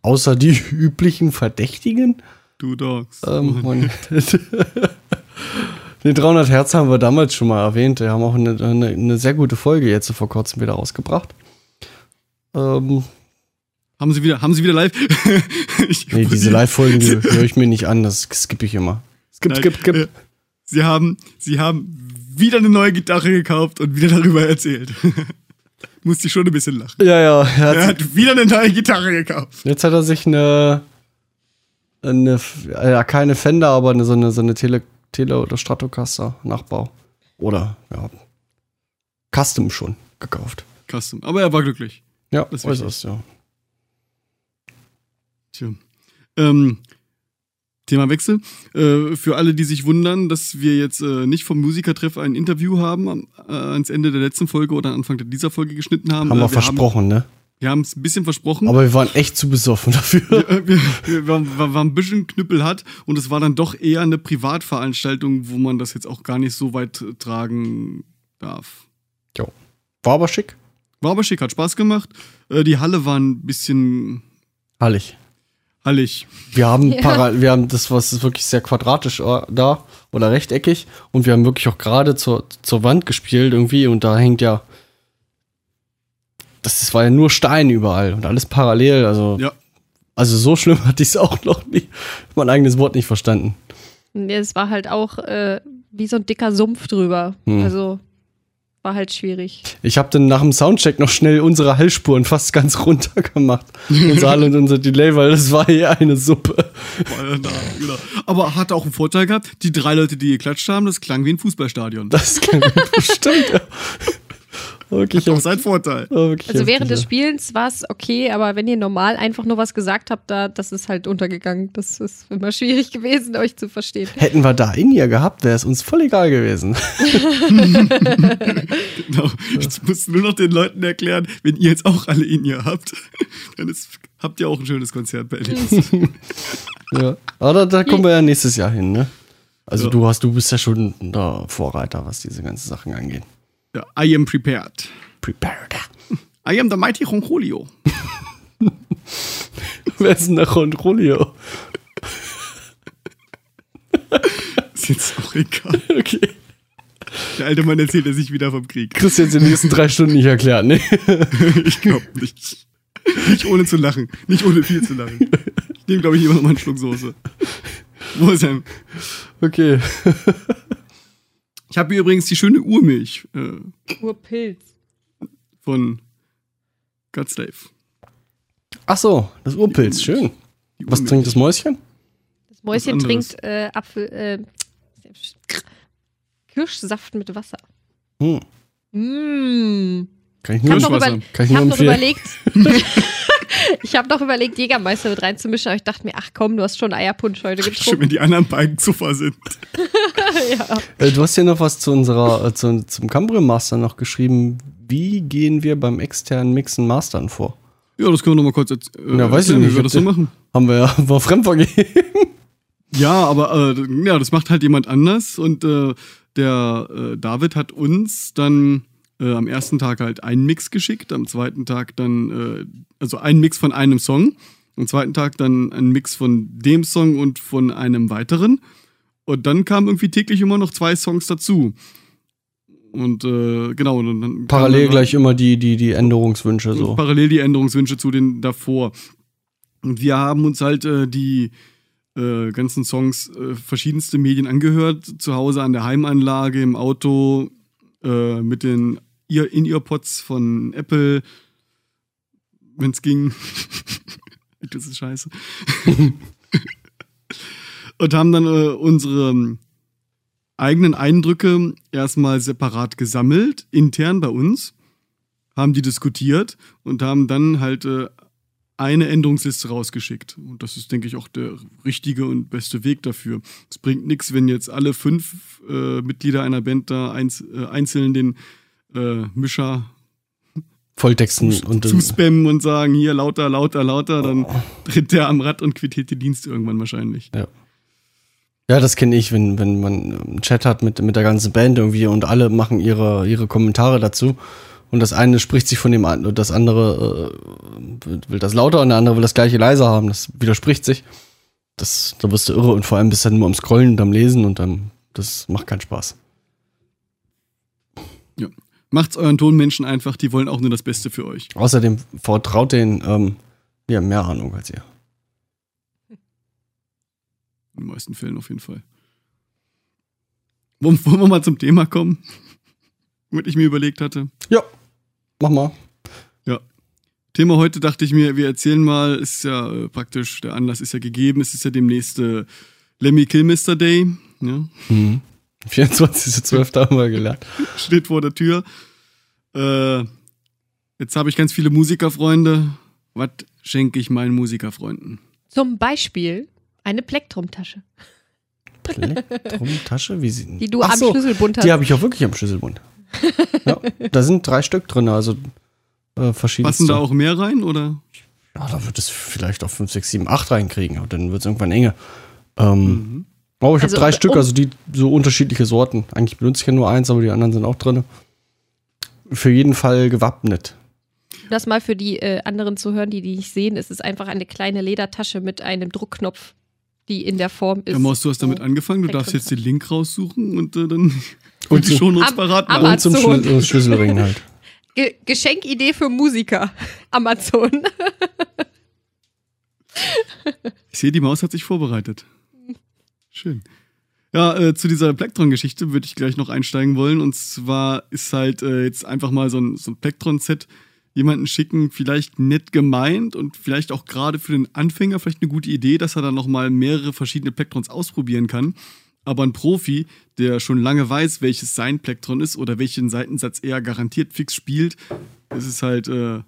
A: Außer die üblichen Verdächtigen.
B: Du Dogs.
A: Ähm, und den 300 Hertz haben wir damals schon mal erwähnt. Wir haben auch eine, eine, eine sehr gute Folge jetzt vor kurzem wieder rausgebracht. Ähm,
B: haben sie wieder, haben sie wieder live? ich,
A: nee, diese Live-Folgen die höre ich mir nicht an. Das skippe ich immer. Skip,
B: Nein,
A: skip, skip.
B: äh, Sie haben, sie haben wieder eine neue Gitarre gekauft und wieder darüber erzählt. Musste ich schon ein bisschen lachen.
A: Ja, ja. Er
B: Er
A: hat,
B: hat wieder eine neue Gitarre gekauft.
A: jetzt hat er sich eine, eine ja, keine Fender, aber eine, so eine, so eine Tele, Tele oder Stratocaster Nachbau. Oder, ja, Custom schon gekauft.
B: Custom. Aber er war glücklich.
A: Ja,
B: Das ist
A: äußerst, ja.
B: Tja. Ähm, Themawechsel. Äh, für alle, die sich wundern, dass wir jetzt äh, nicht vom Musikertreff ein Interview haben, am- äh, ans Ende der letzten Folge oder Anfang dieser Folge geschnitten haben.
A: Haben wir
B: äh,
A: versprochen, ne?
B: Haben, wir haben es ein bisschen versprochen.
A: Aber wir waren echt zu besoffen dafür.
B: Wir, wir, waren, war, war ein bisschen Knüppel hat und es war dann doch eher eine Privatveranstaltung, wo man das jetzt auch gar nicht so weit tragen darf.
A: Jo. War aber schick.
B: War aber schick, hat Spaß gemacht. Äh, die Halle war ein bisschen
A: Hallig.
B: Hallig.
A: Wir haben,
C: Ja.
A: para wir haben das, was ist wirklich sehr quadratisch äh, da oder rechteckig und wir haben wirklich auch gerade zur, zur Wand gespielt irgendwie und da hängt ja. Das war ja nur Stein überall und alles parallel. Also,
B: Ja.
A: also so schlimm hatte ich es auch noch nie. Mein eigenes Wort nicht verstanden.
C: Nee, Es war halt auch äh, wie so ein dicker Sumpf drüber.
A: Hm.
C: Also war halt schwierig.
A: Ich habe dann nach dem Soundcheck noch schnell unsere Hallspuren fast ganz runter gemacht. unser Hall und unser Delay, weil das war hier eine Suppe.
B: Genau. Aber hat auch einen Vorteil gehabt. Die drei Leute, die geklatscht haben, das klang wie ein Fußballstadion.
A: Das kann bestimmt. Wirklich,
B: Hat auch seinen Vorteil.
A: wirklich
C: Also während des. Spielens war es okay, aber wenn ihr normal einfach nur was gesagt habt, da, das ist halt untergegangen. Das ist immer schwierig gewesen, euch zu verstehen.
A: Hätten wir da in ihr gehabt, wäre es uns voll egal gewesen.
B: Genau. Jetzt musst du nur noch den Leuten erklären, wenn ihr jetzt auch alle in ihr habt, dann ist, habt ihr auch ein schönes Konzert bei Aliens.
A: ja. Aber da, da kommen wir ja nächstes Jahr hin, ne? Also
B: Ja.
A: du hast, du bist ja schon der Vorreiter, was diese ganzen Sachen angeht.
B: I am prepared.
A: Prepared.
B: I am the mighty Roncolio.
A: Wer ist denn der Ronrolio?
B: Ist jetzt auch egal.
A: Okay.
B: Der alte Mann erzählt er sich wieder vom Krieg.
A: Kriegst du jetzt in den nächsten drei Stunden nicht erklärt, ne?
B: Ich glaube nicht. Nicht ohne zu lachen. Nicht ohne viel zu lachen. Ich nehme, glaube ich, immer noch mal einen Schluck Soße. Wo ist er?
A: Okay.
B: Ich habe hier übrigens die schöne Urmilch äh,
C: Urpilz.
B: von God Slave.
A: Ach so, das Urpilz, schön. Was trinkt das Mäuschen?
C: Das Mäuschen trinkt äh, Apfel, äh, Kirschsaft mit Wasser.
A: Hm.
C: Mmh.
A: Kann ich nur, kann ich
C: ich
A: nur empfehlen.
C: überlegt. ich habe noch überlegt, Jägermeister mit reinzumischen, aber ich dachte mir, ach komm, du hast schon Eierpunsch heute getrunken.
B: wenn die anderen beiden Zuffer sind.
C: ja.
A: Äh, Du hast ja noch was zu unserer, äh, zu, zum Cambrio Master noch geschrieben. Wie gehen wir beim externen Mixen Mastern vor?
B: Ja, das können wir noch mal kurz erz- äh,
A: Ja, weiß ich
B: erzählen,
A: nicht.
B: wie wir das so machen.
A: Haben wir ja war fremdvergeben.
B: Ja, aber äh, ja, das macht halt jemand anders und äh, der äh, David hat uns dann äh, am ersten Tag halt einen Mix geschickt, am zweiten Tag dann, äh, also einen Mix von einem Song, am zweiten Tag dann einen Mix von dem Song und von einem weiteren. Und dann kamen irgendwie täglich immer noch zwei Songs dazu. Und äh, genau, und dann
A: Parallel
B: dann-
A: gleich immer die, die, die Änderungswünsche so.
B: Parallel die Änderungswünsche zu den davor. Und wir haben uns halt äh, die äh, ganzen Songs äh, verschiedenste Medien angehört. Zu Hause an der Heimanlage, im Auto, mit den Ear- In-Ear-Pods von Apple, wenn es ging. das ist scheiße. Und haben dann äh, unsere ähm, eigenen Eindrücke erstmal separat gesammelt, intern bei uns haben die diskutiert und haben dann halt äh, eine Änderungsliste rausgeschickt. Und das ist, denke ich, auch der richtige und beste Weg dafür. Es bringt nichts, wenn jetzt alle fünf äh, Mitglieder einer Band da eins, äh, einzeln den äh, Mischer
A: Volltexten und äh,
B: zuspammen und sagen, hier lauter, lauter, lauter, dann tritt der am Rad und quittiert den Dienst irgendwann wahrscheinlich.
A: Ja, das kenne ich, wenn, wenn man einen Chat hat mit, mit der ganzen Band irgendwie und alle machen ihre, ihre Kommentare dazu. Und das eine spricht sich von dem anderen, das andere äh, will- das lauter und der andere will das gleiche leiser haben. Das widerspricht sich. Das, da wirst du irre und vor allem bist du dann nur am Scrollen und am Lesen und dann, das macht keinen Spaß.
B: Macht's euren Tonmenschen einfach, die wollen auch nur das Beste für euch.
A: Außerdem vertraut denen, ähm, die haben mehr Ahnung als ihr.
B: In den meisten Fällen auf jeden Fall. Wollen, wollen wir mal zum Thema kommen? Womit ich mir überlegt hatte.
A: Ja, mach mal.
B: Thema heute dachte ich mir, wir erzählen mal, ist ja äh, praktisch, der Anlass ist ja gegeben, es ist ja demnächst äh, Lemmy Kilmister Day, ja,
A: Mhm. 24.12. haben wir gelernt.
B: steht vor der Tür. Äh, jetzt habe ich ganz viele Musikerfreunde. Was schenke ich meinen Musikerfreunden?
C: Zum Beispiel eine Plektrum-Tasche,
A: Plektrum-Tasche? Wie sie.
C: die du
A: Ach
C: am
A: so,
C: Schlüsselbund hast.
A: Die habe ich auch wirklich am Schlüsselbund. ja, da sind drei Stück drin, also äh, verschiedene.
B: Passen da auch mehr rein oder?
A: Ja, da wird es vielleicht auf 5, 6, 7, 8 reinkriegen, aber dann wird es irgendwann enge. Ähm,
B: Mhm.
A: Aber ich habe
C: Also,
A: drei Stück,
C: um-
A: also die so unterschiedliche Sorten. Eigentlich benutze ich ja nur eins, aber die anderen sind auch drin. Für jeden Fall gewappnet.
C: Das mal für die äh, anderen zu hören, die die nicht sehen, es ist einfach eine kleine Ledertasche mit einem Druckknopf, die in der Form ist.
B: Ja, Maus, du hast damit
C: so
B: angefangen, du darfst jetzt den Link raussuchen und äh, dann
A: Und
B: die
C: Am-
B: parat
C: am-
B: machen.
A: Und zum
C: Amazon.
A: Schlü äh, Schlüsselring halt.
C: Ge Geschenkidee für Musiker. Amazon.
B: Ich sehe, die Maus hat sich vorbereitet. Schön. Ja, äh, zu dieser Plektron-Geschichte würde ich gleich noch einsteigen wollen. Und zwar ist halt äh, jetzt einfach mal so ein, so ein Plektron-Set jemanden schicken, vielleicht nett gemeint und vielleicht auch gerade für den Anfänger vielleicht eine gute Idee, dass er dann nochmal mehrere verschiedene Plektrons ausprobieren kann. Aber ein Profi, der schon lange weiß, welches sein Plektron ist oder welchen Seitensatz er garantiert fix spielt, ist es halt äh,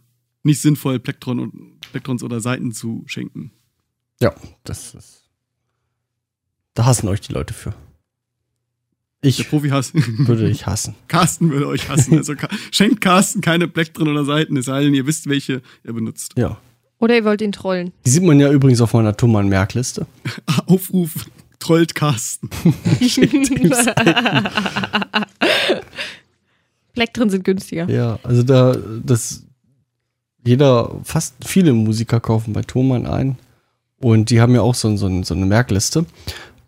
B: nicht sinnvoll, Plektron und, Plektrons oder Seiten zu schenken.
A: Ja, das ist. Da hassen euch die Leute für.
B: Der
A: Ich
B: Profi hasst.
A: würde ich hassen.
B: Carsten würde euch hassen. Also schenkt Carsten keine Plektron oder Seiten, es sei denn, ihr wisst, welche er benutzt.
A: Ja.
C: Oder ihr wollt ihn trollen.
A: Die sieht man ja übrigens auf meiner Thomann-Merkliste.
B: Aufruf, trollt Carsten.
C: Plektren sind günstiger.
A: Ja, also da, das, jeder, fast viele Musiker kaufen bei Thomann ein. Und die haben ja auch so, so, so eine Merkliste.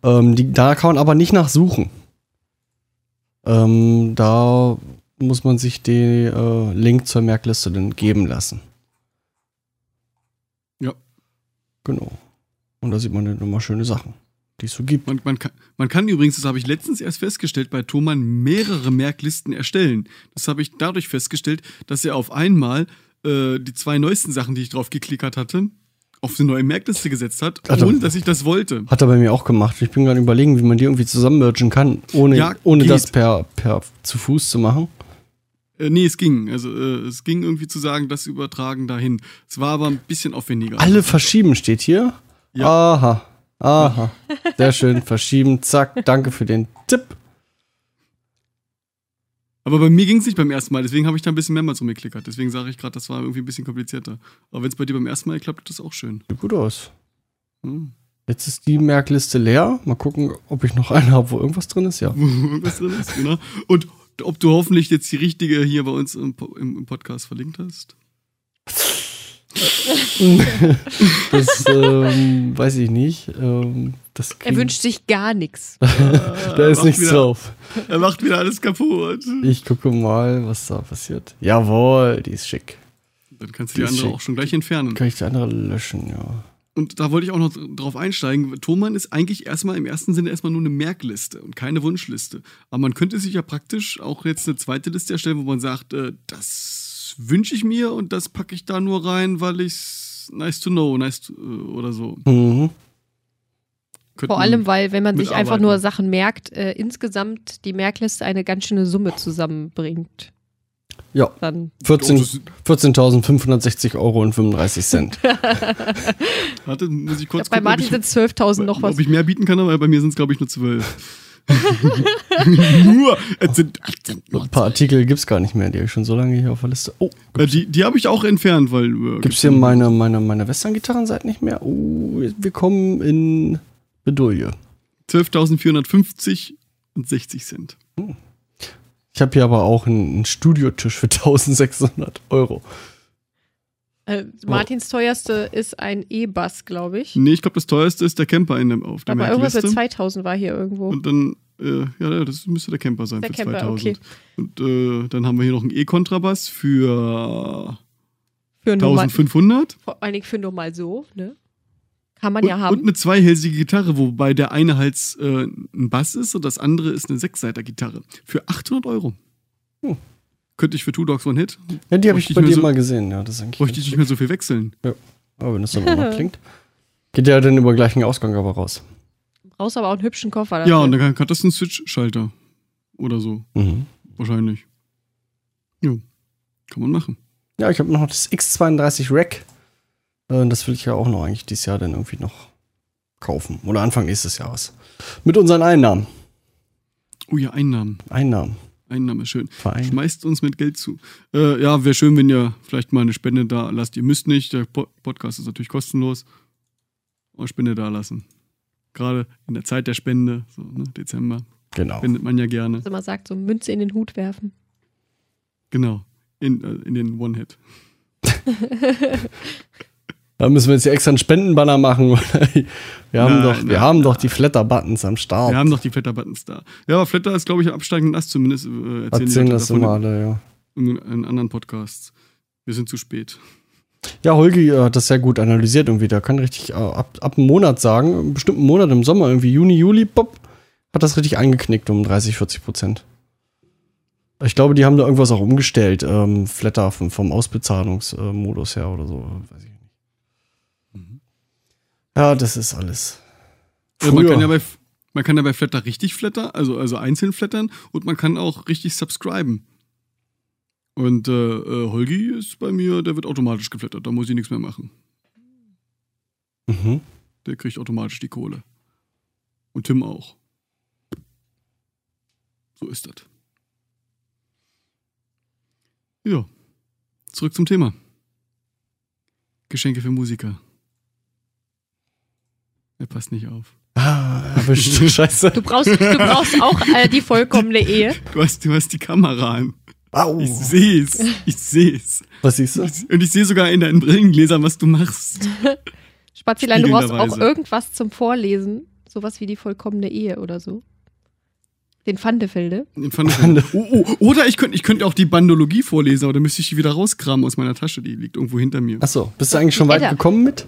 A: Ähm, die, da kann man aber nicht nachsuchen. Ähm, da muss man sich den äh, Link zur Merkliste dann geben lassen.
B: Ja.
A: Genau. Und da sieht man dann immer schöne Sachen, die es so gibt.
B: Man, man, kann, man kann übrigens, das habe ich letztens erst festgestellt, bei Thomann mehrere Merklisten erstellen. Das habe ich dadurch festgestellt, dass er auf einmal äh, die zwei neuesten Sachen, die ich drauf geklickert hatte, auf eine neue Merkliste gesetzt hat,
A: Hat er-
B: ohne dass ich das wollte.
A: Hat er bei mir auch gemacht. Ich bin gerade überlegen, wie man die irgendwie zusammenmergen kann, ohne,
B: Ja,
A: ohne
B: geht.
A: das per, per zu Fuß zu machen.
B: Äh, nee, es ging. Also äh, es ging irgendwie zu sagen, das übertragen dahin. Es war aber ein bisschen aufwendiger.
A: Alle verschieben steht hier.
B: Ja.
A: Aha. Aha. Sehr schön. Verschieben. Zack. Danke für den Tipp.
B: Aber bei mir ging es nicht beim ersten Mal, deswegen habe ich da ein bisschen mehrmals rumgeklickert. Deswegen sage ich gerade, das war irgendwie ein bisschen komplizierter. Aber wenn es bei dir beim ersten Mal klappt, ist das auch schön.
A: Sieht gut aus.
B: Hm.
A: Jetzt ist die Merkliste leer. Mal gucken, ob ich noch eine habe, wo irgendwas drin ist. Ja.
B: Wo irgendwas drin ist, genau. Und ob du hoffentlich jetzt die richtige hier bei uns im, im, im Podcast verlinkt hast.
A: Das ähm, weiß ich nicht. Ähm,
C: Er wünscht sich gar nichts.
A: da ist nichts
B: wieder-
A: drauf.
B: Er macht wieder alles kaputt.
A: Ich gucke mal, was da passiert. Jawohl, die ist schick.
B: Dann kannst du
A: Die
B: die andere
A: schick.
B: auch schon gleich entfernen.
A: Kann ich die andere löschen, ja.
B: Und da wollte ich auch noch drauf einsteigen. Thomann ist eigentlich erstmal im ersten Sinne erstmal nur eine Merkliste und keine Wunschliste. Aber man könnte sich ja praktisch auch jetzt eine zweite Liste erstellen, wo man sagt, äh, das wünsche ich mir und das packe ich da nur rein, weil ich nice to know, nice to, äh, oder so.
A: Mhm.
C: Vor allem, weil, wenn man sich einfach nur Sachen merkt, äh, insgesamt die Merkliste eine ganz schöne Summe zusammenbringt.
A: Ja,
C: Dann
A: 14
B: Oh, das-
A: 14.560 Euro und 35 Cent.
B: Warte, muss ich
C: ich
B: kurz
C: bei
B: gucken,
C: Martin
B: ob
C: sind
B: ich,
C: es 12.000 noch was.
B: ob ich mehr bieten kann, aber bei mir sind es, glaube ich, nur zwölf. nur, es sind, es sind nur
A: Ein paar Artikel gibt es gar nicht mehr, die habe ich schon so lange hier auf der Liste. Oh,
B: Äh, die die habe ich auch entfernt, weil. Äh,
A: gibt es hier meine, meine, meine Western-Gitarrenseite nicht mehr? Oh, wir kommen in Bedouille.
B: 12.450 und 60 Cent.
A: Ich habe hier aber auch einen, Studiotisch für 1600 Euro.
C: Äh, Martins teuerste ist ein E-Bass, glaube ich.
B: Nee, ich glaube, das teuerste ist der Camper in dem, auf der
C: Aber irgendwas
B: Merkliste.
C: 2000 war hier irgendwo.
B: Und dann, äh, ja, das müsste der Camper sein
C: Der
B: für
C: Camper,
B: 2000. Und äh, dann haben wir hier noch einen E-Kontrabass für
C: Für nur mal,
B: 1500.
C: vor allen Dingen für nur mal so, ne? Kann man
B: Und,
C: ja
B: und
C: haben.
B: eine zweihälsige Gitarre, wobei der eine Hals äh, ein Bass ist und das andere ist eine Sechsseiter-Gitarre. Für 800 Euro.
A: Hm.
B: Könnte ich für Two Dogs One Hit,
A: Ja, die habe ich
B: ich
A: bei dir
B: so-
A: mal gesehen. Ja, das ist eigentlich
B: bräuchte ich nicht mehr so viel wechseln.
A: schick. Aber wenn das dann auch noch klingt. Geht ja dann über gleichen Ausgang aber raus.
C: Brauchst aber auch einen hübschen Koffer.
B: Ja,
C: dafür.
B: und dann kann- hat das einen Switch-Schalter. Oder so,
A: Mhm.
B: wahrscheinlich. Ja, kann man machen.
A: Ja, ich habe noch das X32 Rack. Äh, Das will ich ja auch noch eigentlich dieses Jahr dann irgendwie noch kaufen. Oder Anfang nächstes Jahres. Mit unseren Einnahmen.
B: Oh ja, Einnahmen.
A: Einnahmen.
B: Einnahmen ist schön.
A: Verein.
B: Schmeißt uns mit Geld zu. Äh, ja, wäre schön, wenn ihr vielleicht mal eine Spende da lasst. Ihr müsst nicht. Der Po- Podcast ist natürlich kostenlos. Aber Spende da lassen. Gerade in der Zeit der Spende, so ne, Dezember,
A: Genau.
B: spendet man ja gerne.
C: Dass man sagt, so Münze in den Hut werfen.
B: Genau. In, äh, in den One-Hit.
A: Da müssen wir jetzt hier extra einen Spendenbanner machen. wir haben
B: Nein,
A: doch, wir
B: nein,
A: haben doch die Flatter-Buttons am Start.
B: Wir haben noch die Flatter-Buttons da. Ja, aber Flatter ist, glaube ich, ein absteigender Ast. Zumindest äh, erzählen,
A: Erzählen das
B: davon
A: immer alle, ja.
B: in, in anderen Podcasts. Wir sind zu spät.
A: Ja, Holgi äh, hat das sehr gut analysiert irgendwie. Der kann richtig äh, ab, ab einem Monat sagen, einen bestimmten Monat im Sommer, irgendwie Juni, Juli, pop, hat das richtig eingeknickt um 30, 40 Prozent. Ich glaube, die haben da irgendwas auch umgestellt, ähm, Flatter vom, vom Ausbezahlungsmodus her oder so. Weiß ich nicht. Ja, das ist alles.
B: Ja, man
A: Früher.
B: kann ja bei, Man kann dabei Flatter richtig flattern, also, also einzeln flattern und man kann auch richtig subscriben. Und äh, äh, Holgi ist bei mir, der wird automatisch geflattert, da muss ich nichts mehr machen.
A: Mhm.
B: Der kriegt automatisch die Kohle. Und Tim auch. So ist das. Ja. Zurück zum Thema. Geschenke für Musiker. Er passt nicht auf.
A: Ah, erwischt. Scheiße.
C: Du brauchst, du brauchst auch äh, die vollkommene Ehe.
B: Du hast, du hast die Kamera an.
A: Au.
B: Ich seh's. Ich seh's.
A: Was siehst du?
B: Und ich sehe sogar in deinen Brillengläsern, was du machst.
C: Spazilein, du brauchst auch irgendwas zum Vorlesen. Sowas wie die vollkommene Ehe oder so. Den Pfandefelde.
B: Den fand ich oh, oh, oder ich könnte ich könnte auch die Bandologie vorlesen, aber dann müsste ich die wieder rauskramen aus meiner Tasche. Die liegt irgendwo hinter mir.
A: Achso, bist du eigentlich schon weit gekommen mit?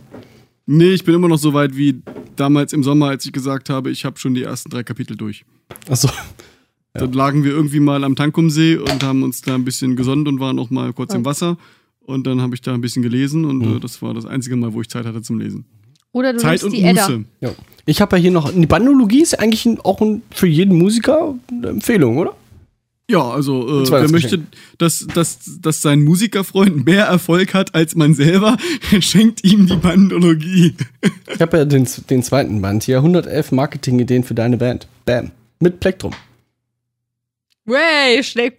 B: Nee, ich bin immer noch so weit wie damals im Sommer, als ich gesagt habe, ich habe schon die ersten drei Kapitel durch.
A: Achso.
B: Dann lagen wir irgendwie mal am Tankumsee und haben uns da ein bisschen gesonnt und waren auch mal kurz im Wasser. Und dann habe ich da ein bisschen gelesen und
A: Mhm.
B: äh, das war das einzige Mal, wo ich Zeit hatte zum Lesen.
C: Oder du
B: Zeit und
C: die Edda.
B: Muße.
A: Ja. Ich habe ja hier noch. Die Bandologie ist eigentlich auch ein, für jeden Musiker eine Empfehlung, oder?
B: Ja, also äh, wer möchte, dass, dass, dass sein Musikerfreund mehr Erfolg hat als man selber, schenkt ihm die Bandologie.
A: Ich habe ja den, den zweiten Band hier. 111 Marketing-Ideen für deine Band. Bam. Mit Plektrum.
C: Way, schenk,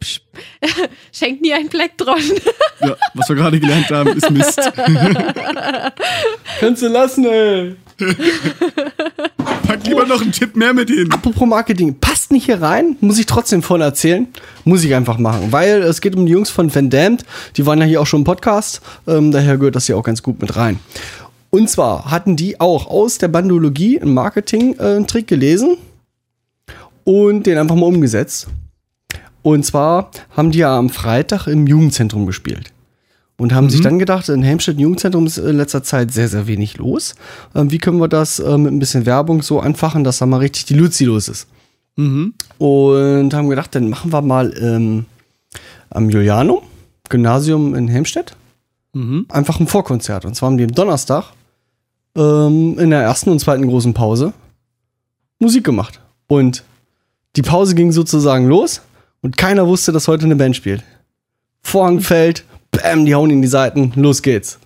C: schenk nie ein Plektron.
B: Ja, was wir gerade gelernt haben, ist Mist.
A: Kannst du lassen, ey.
B: Pack lieber noch einen Tipp mehr mit hin.
A: Apropos Marketing, passt nicht hier rein, muss ich trotzdem voll erzählen. Muss ich einfach machen, weil es geht um die Jungs von Van Damt. Die waren ja hier auch schon im Podcast, ähm, daher gehört das hier auch ganz gut mit rein. Und zwar hatten die auch aus der Bandologie einen Marketing-Trick gelesen und den einfach mal umgesetzt. Und zwar haben die ja am Freitag im Jugendzentrum gespielt. Und haben sich dann gedacht, in Helmstedt Jugendzentrum ist in letzter Zeit sehr, sehr wenig los. Ähm, wie können wir das äh, mit ein bisschen Werbung so anfachen, dass da mal richtig die Luzi los ist?
B: Mhm.
A: Und haben gedacht, dann machen wir mal ähm, am Julianum, Gymnasium in Helmstedt,
B: Mhm.
A: einfach ein Vorkonzert. Und zwar haben die am Donnerstag ähm, in der ersten und zweiten großen Pause Musik gemacht. Und die Pause ging sozusagen los und keiner wusste, dass heute eine Band spielt. Vorhang fällt, bam, die hauen in die Seiten, los geht's.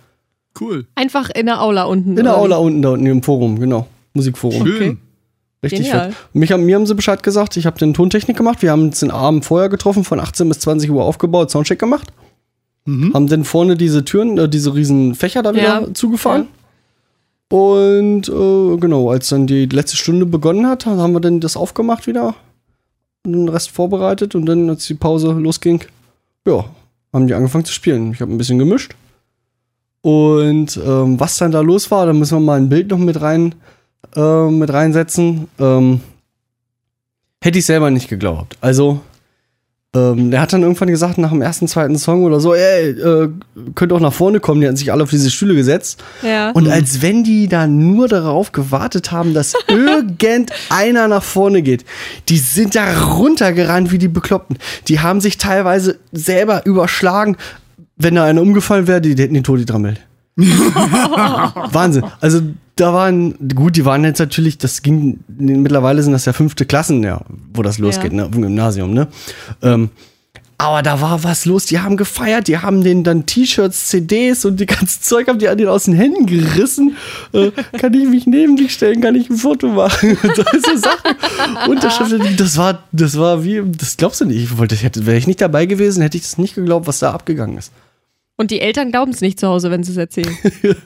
B: Cool.
C: Einfach in der Aula unten.
A: In der Aula unten, da unten im Forum, genau. Musikforum.
B: Schön.
C: Okay.
A: Richtig
C: Genial.
A: fett. Mich haben, mir haben sie Bescheid gesagt, ich habe den Tontechnik gemacht. Wir haben uns den Abend vorher getroffen, von 18 bis 20 Uhr aufgebaut, Soundcheck gemacht.
B: Mhm.
A: Haben dann vorne diese Türen, äh, diese riesen Fächer da wieder
C: Ja.
A: zugefahren. Und äh, genau, als dann die letzte Stunde begonnen hat, haben wir dann das aufgemacht wieder, den Rest vorbereitet und dann, als die Pause losging, ja, haben die angefangen zu spielen. Ich habe ein bisschen gemischt. Und ähm, was dann da los war, da müssen wir mal ein Bild noch mit rein äh, mit reinsetzen. Ähm, hätte ich selber nicht geglaubt. Also, ähm, der hat dann irgendwann gesagt, nach dem ersten, zweiten Song oder so, ey, äh, könnt auch nach vorne kommen. Die hatten sich alle auf diese Stühle gesetzt.
C: Ja.
A: Und als wenn die da nur darauf gewartet haben, dass irgendeiner nach vorne geht. Die sind da runtergerannt wie die Bekloppten. Die haben sich teilweise selber überschlagen. Wenn da einer umgefallen wäre, die, die hätten den Todi drammelt. Wahnsinn. Also da waren, gut, die waren jetzt natürlich, das ging, mittlerweile sind das ja fünfte Klassen, ja, wo das losgeht, ne, im Gymnasium, ne. Ähm, aber da war was los, die haben gefeiert, die haben denen dann T-Shirts, CDs und die ganze Zeug haben die an denen aus den Händen gerissen. Äh, kann ich mich neben dich stellen, kann ich ein Foto machen? so Sachen. Unterschriften, das war, das war wie, das glaubst du nicht. Ich wollte, hätte, wäre ich nicht dabei gewesen, hätte ich das nicht geglaubt, was da abgegangen ist.
C: Und die Eltern glauben es nicht zu Hause, wenn sie es erzählen.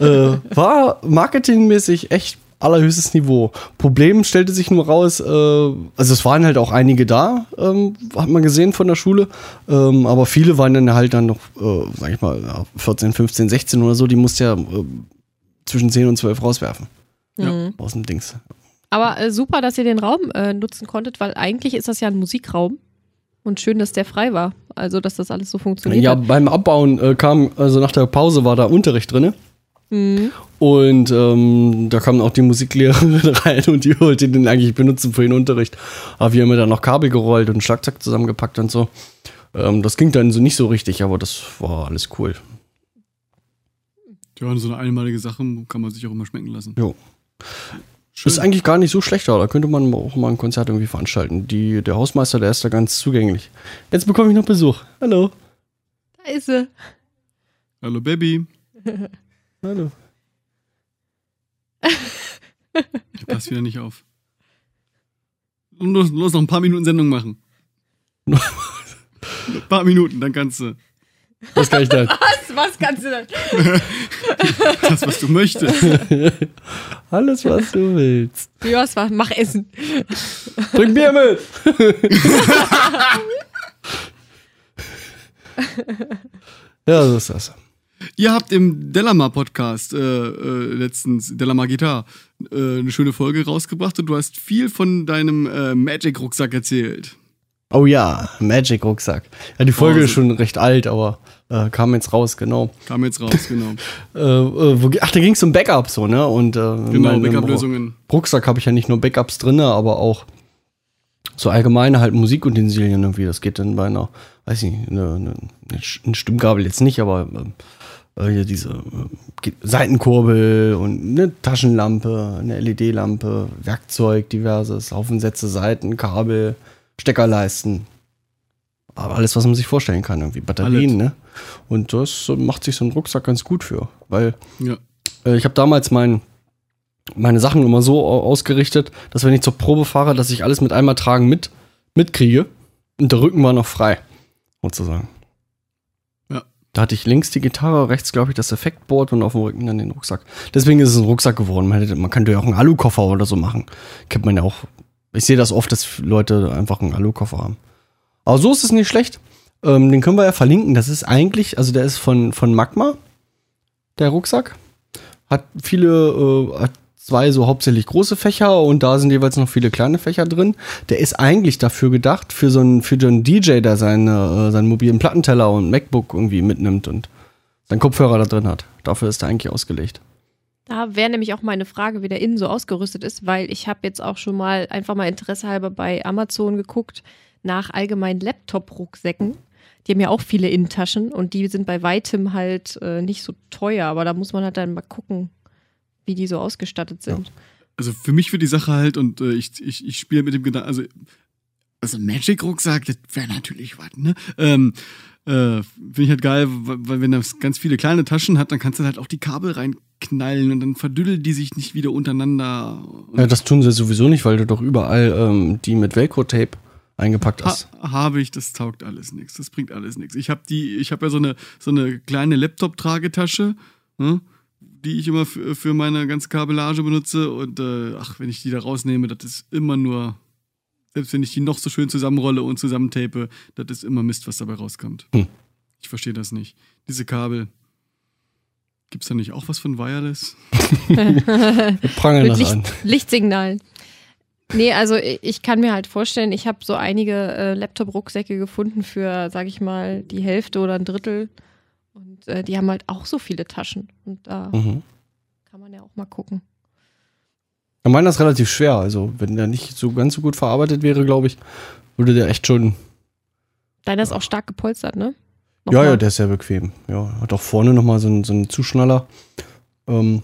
A: äh, war marketingmäßig echt allerhöchstes Niveau. Problem stellte sich nur raus, äh, also es waren halt auch einige da, ähm, hat man gesehen von der Schule, ähm, aber viele waren dann halt dann noch, äh, sag ich mal, ja, 14, 15, 16 oder so, die musste ja äh, zwischen 10 und 12 rauswerfen.
C: Mhm.
A: Aus dem Dings.
C: Aber äh, super, dass ihr den Raum äh, nutzen konntet, weil eigentlich ist das ja ein Musikraum. Und schön, dass der frei war. Also, dass das alles so funktioniert
A: Ja,
C: hat.
A: beim Abbauen äh, kam, also nach der Pause war da Unterricht drin.
C: Mhm.
A: Und ähm, da kam auch die Musiklehrerin rein und die wollte den eigentlich benutzen für den Unterricht. Aber wir haben dann noch Kabel gerollt und Schlagzeug zusammengepackt und so. Ähm, das ging dann so nicht so richtig, aber das war alles cool.
B: Ja, so eine einmalige Sache kann man sich auch immer schmecken lassen.
A: Jo.
B: Schön.
A: Ist eigentlich gar nicht so schlecht, aber da könnte man auch mal ein Konzert irgendwie veranstalten. Die, der Hausmeister, der ist da ganz zugänglich. Jetzt bekomme ich noch Besuch. Hallo.
C: Da ist sie.
B: Hallo Baby.
A: Hallo.
B: Ich pass wieder nicht auf. Los, los, noch ein paar Minuten Sendung machen. ein paar Minuten, dann kannst du
A: Was kann ich da?
C: Was? Was kannst du denn?
B: das, was du möchtest.
A: Alles, was du willst.
C: War? Mach Essen.
A: Bring Bier mit. ja, so ist das.
B: Ihr habt im Delamar Podcast äh, äh, letztens, Delamar Gitar, äh, eine schöne Folge rausgebracht und du hast viel von deinem äh, Magic-Rucksack erzählt.
A: Oh ja, Magic Rucksack. Ja, die Folge
B: Oh,
A: ist
B: so-
A: schon recht alt, aber äh, kam jetzt raus, genau.
B: Kam jetzt raus, genau.
A: Äh, wo, ach, da ging es um Backup so, ne? Und
B: Genau, Backup-Lösungen.
A: Rucksack habe ich ja nicht nur Backups drin, aber auch so allgemeine halt Musikutensilien irgendwie. Das geht dann bei einer, weiß ich nicht, eine, eine, eine eine Stimmgabel jetzt nicht, aber äh, hier diese äh, Seitenkurbel und eine Taschenlampe, eine LED-Lampe, Werkzeug, diverses, Haufensätze, Seiten, Kabel, Steckerleisten. Aber alles, was man sich vorstellen kann, irgendwie. Batterien, ne? Und das macht sich so ein Rucksack ganz gut für, weil
B: Ja.
A: äh, ich habe damals mein, meine Sachen immer so au- ausgerichtet, dass wenn ich zur Probe fahre, dass ich alles mit einmal tragen mit, mitkriege. Und der Rücken war noch frei, sozusagen. Da hatte ich links die Gitarre, rechts, glaube ich, das Effektboard und auf dem Rücken dann den Rucksack. Deswegen ist es ein Rucksack geworden. Man, hätte, man könnte ja auch einen Alukoffer oder so machen. Kennt man ja auch. Ich sehe das oft, dass Leute einfach einen Alukoffer haben. Aber so ist es nicht schlecht. Ähm, den können wir ja verlinken. Das ist eigentlich, also der ist von, von Magma, der Rucksack. Hat viele, äh, hat zwei so hauptsächlich große Fächer und da sind jeweils noch viele kleine Fächer drin. Der ist eigentlich dafür gedacht, für so einen, für so einen DJ, der seine, äh, seinen mobilen Plattenteller und MacBook irgendwie mitnimmt und seinen Kopfhörer da drin hat. Dafür ist er eigentlich ausgelegt.
C: Da wäre nämlich auch meine Frage, wie der innen so ausgerüstet ist, weil ich habe jetzt auch schon mal einfach mal Interesse halber bei Amazon geguckt nach allgemeinen Laptop-Rucksäcken. Die haben ja auch viele Innentaschen und die sind bei weitem halt äh, nicht so teuer, aber da muss man halt dann mal gucken, wie die so ausgestattet sind.
B: Also für mich wird die Sache halt, und äh, ich, ich, ich spiele mit dem Gedanken, also, also Magic-Rucksack, das wäre natürlich was, ne? Ähm, äh, Finde ich halt geil, weil wenn das ganz viele kleine Taschen hat, dann kannst du halt auch die Kabel reinknallen und dann verdüddeln die sich nicht wieder untereinander.
A: Ja, das tun sie sowieso nicht, weil du doch überall ähm, die mit Velcro-Tape eingepackt hast.
B: ha, habe ich, das taugt alles nichts, das bringt alles nichts. Ich habe die, ich habe ja so eine, so eine kleine Laptop-Tragetasche, ne? Die ich immer für, für meine ganze Kabellage benutze und äh, ach, wenn ich die da rausnehme, das ist immer nur, selbst wenn ich die noch so schön zusammenrolle und zusammentape, das ist immer Mist, was dabei rauskommt.
A: Hm.
B: Ich verstehe das nicht. Diese Kabel. Gibt's da nicht auch was von Wireless?
A: Wir prangern
C: Mit
A: das
C: Licht,
A: an.
C: Lichtsignalen. Nee, also ich kann mir halt vorstellen, ich habe so einige äh, Laptop-Rucksäcke gefunden für, sag ich mal, die Hälfte oder ein Drittel. Und äh, die haben halt auch so viele Taschen. Und da
A: Mhm.
C: kann man ja auch mal gucken.
A: Ich meine, das ist relativ schwer. Also, wenn der nicht so ganz so gut verarbeitet wäre, glaube ich, würde der echt schon.
C: Deiner ist auch stark gepolstert, ne?
A: Ja,
C: Nochmal.
A: ja, der ist sehr bequem. Ja, hat auch vorne nochmal so einen, so einen Zuschnaller. Ähm,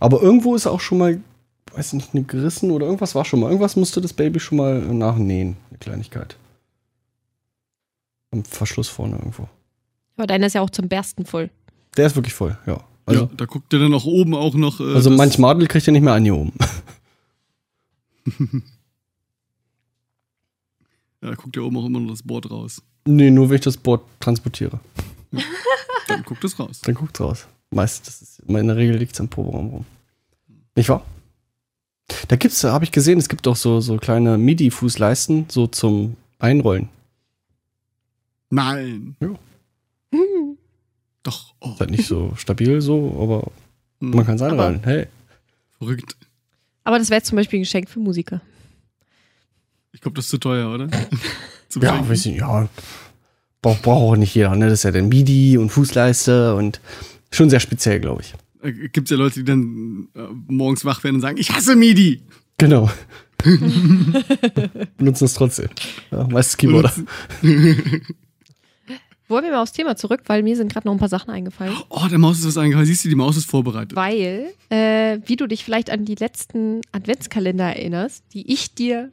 A: aber irgendwo ist auch schon mal, weiß nicht, eine gerissen oder irgendwas war schon mal. Irgendwas musste das Baby schon mal nachnähen. Eine Kleinigkeit. Am Verschluss vorne irgendwo.
C: Aber deiner ist ja auch zum Bersten voll.
A: Der ist wirklich voll, ja. Also,
B: ja, da guckt er dann auch oben auch noch. Äh,
A: also manch Madel kriegt er nicht mehr an hier oben.
B: Ja, da guckt ja oben auch immer noch das Board raus.
A: nee, nur wenn ich das Board transportiere.
B: Dann guckt es raus.
A: Dann guckt's raus. Meist, das ist, in der Regel liegt es am Proberaum rum. Nicht wahr? Da gibt's, habe ich gesehen, es gibt auch so, so kleine MIDI-Fußleisten, so zum Einrollen.
B: Nein.
C: Hm.
A: Ist halt nicht so stabil so, aber
B: hm,
A: man kann es einrollen. Hey.
B: verrückt.
C: Aber das wäre zum Beispiel ein Geschenk für Musiker.
B: Ich glaube, das ist zu teuer, oder?
A: Ja, weiß ich, ja. Braucht braucht auch nicht jeder, ne? Das ist ja dann MIDI und Fußleiste und schon sehr speziell, glaube ich.
B: Äh, Gibt's ja Leute, die dann äh, morgens wach werden und sagen, ich hasse MIDI.
A: Genau. Benutzen es trotzdem. Ja, meistens Keyboarder.
C: Wollen wir mal aufs Thema zurück, weil mir sind gerade noch ein paar Sachen eingefallen.
B: Oh, der Maus ist was eingefallen. Siehst du, die Maus ist vorbereitet.
C: Weil, äh, wie du dich vielleicht an die letzten Adventskalender erinnerst, die ich dir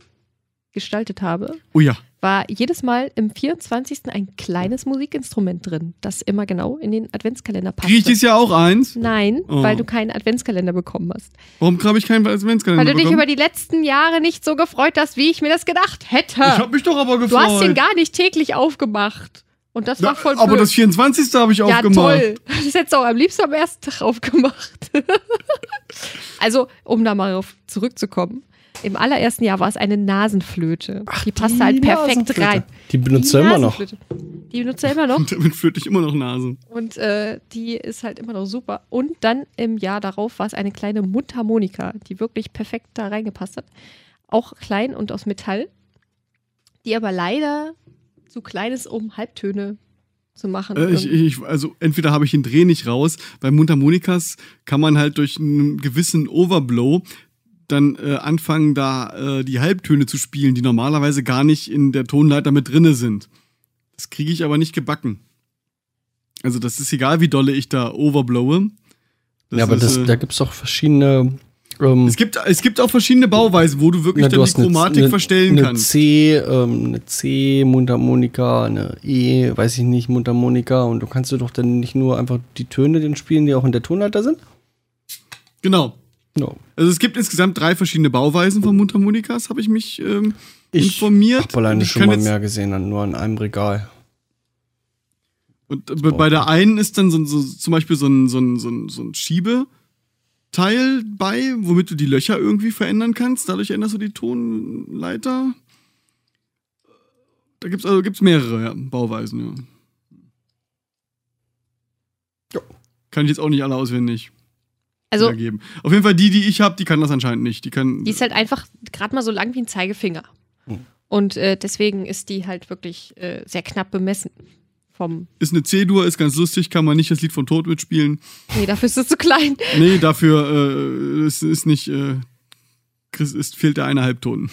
C: gestaltet habe,
B: Oh ja.
C: war jedes Mal im 24. ein kleines Musikinstrument drin, das immer genau in den Adventskalender passt.
B: Kriege ich dieses Jahr auch eins?
C: Nein,
B: Oh.
C: weil du keinen Adventskalender bekommen hast.
B: Warum habe ich keinen Adventskalender
C: Weil du dich
B: bekommen?
C: über die letzten Jahre nicht so gefreut hast, wie ich mir das gedacht hätte.
B: Ich habe mich doch aber gefreut.
C: du hast den gar nicht täglich aufgemacht. Und das war voll
B: aber
C: blöd.
B: das 24. habe ich
C: ja,
B: aufgemacht.
C: toll. Das hättest du auch am liebsten am ersten Tag aufgemacht. also, um da mal darauf zurückzukommen. Im allerersten Jahr war es eine Nasenflöte. die passte halt perfekt rein.
A: Die benutzt er immer noch.
C: Die benutzt er immer noch.
B: Damit flöte ich immer noch Nase.
C: Und äh, die ist halt immer noch super. Und dann im Jahr darauf war es eine kleine Mundharmonika, die wirklich perfekt da reingepasst hat. Auch klein und aus Metall, die aber leider zu klein ist, um Halbtöne zu machen.
B: Äh, ich, ich, also entweder habe ich den Dreh nicht raus, bei Mundharmonikas kann man halt durch einen gewissen Overblow dann äh, anfangen, da äh, die Halbtöne zu spielen, die normalerweise gar nicht in der Tonleiter mit drinne sind. Das kriege ich aber nicht gebacken. Also das ist egal, wie dolle ich da overblowe. Das
A: ja, aber
B: ist,
A: das,
B: äh,
A: da gibt es doch verschiedene. Ähm,
B: es, gibt, es gibt auch verschiedene Bauweisen, wo du wirklich
A: na,
B: dann die
A: eine-
B: Chromatik
A: eine-
B: verstellen
A: eine
B: kannst.
A: C, ähm, eine C Mundharmonika, eine E, weiß ich nicht, Mundharmonika. Und du kannst du doch dann nicht nur einfach die Töne den spielen, die auch in der Tonleiter sind?
B: Genau.
A: No.
B: Also es gibt insgesamt drei verschiedene Bauweisen von Mundharmonikas, habe ich mich ähm,
A: Ich
B: informiert.
A: hab alleine
B: Ich
A: schon mal mehr gesehen, an- nur an einem Regal.
B: Und äh, bei der einen ist dann so, so zum Beispiel so ein, so ein, so ein, so ein Schiebeteil bei, womit du die Löcher irgendwie verändern kannst. Dadurch änderst du die Tonleiter. Da gibt es also gibt's mehrere ja, Bauweisen, ja.
A: Ja.
B: Kann ich jetzt auch nicht alle auswendig
C: also,
B: wiedergeben. Auf jeden Fall die, die ich habe, die kann das anscheinend nicht. Die kann.
C: die ist halt einfach gerade mal so lang wie ein Zeigefinger.
A: Hm.
C: Und äh, deswegen ist die halt wirklich äh, sehr knapp bemessen. Vom,
B: ist eine C-Dur, ist ganz lustig, kann man nicht das Lied von Tod mitspielen.
C: nee, dafür ist es zu klein.
B: Nee, dafür äh, es ist nicht. Äh, Chris, es fehlt der eine Halbton.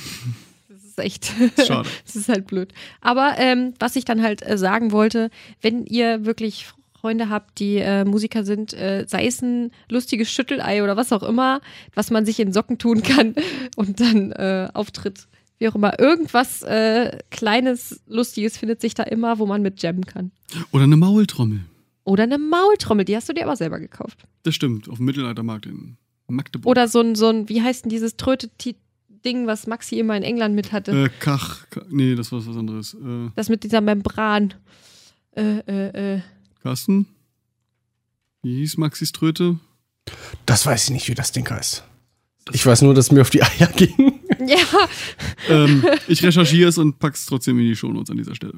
C: Das ist echt.
B: Schade.
C: Das ist halt blöd. Aber ähm, was ich dann halt äh, sagen wollte, wenn ihr wirklich Freunde habt, die äh, Musiker sind, äh, sei es ein lustiges Schüttelei oder was auch immer, was man sich in Socken tun kann und dann äh, auftritt. Wie auch immer. Irgendwas äh, Kleines, Lustiges findet sich da immer, wo man mit jammen kann.
B: Oder eine Maultrommel.
C: Oder eine Maultrommel, die hast du dir aber selber gekauft.
B: Das stimmt, auf dem Mittelaltermarkt in Magdeburg.
C: Oder so ein, so ein wie heißt denn dieses Tröte-Ding, was Maxi immer in England mit hatte?
B: äh, Kach, Ka- nee, das war was anderes. Äh,
C: Das mit dieser Membran. Äh, äh, äh.
B: Carsten? Wie hieß Maxis Tröte?
A: Das weiß ich nicht, wie das Ding heißt. Ich weiß nur, dass es mir auf die Eier ging.
C: Ja,
B: ähm, ich recherchiere es und pack's trotzdem in die Shownotes an dieser Stelle.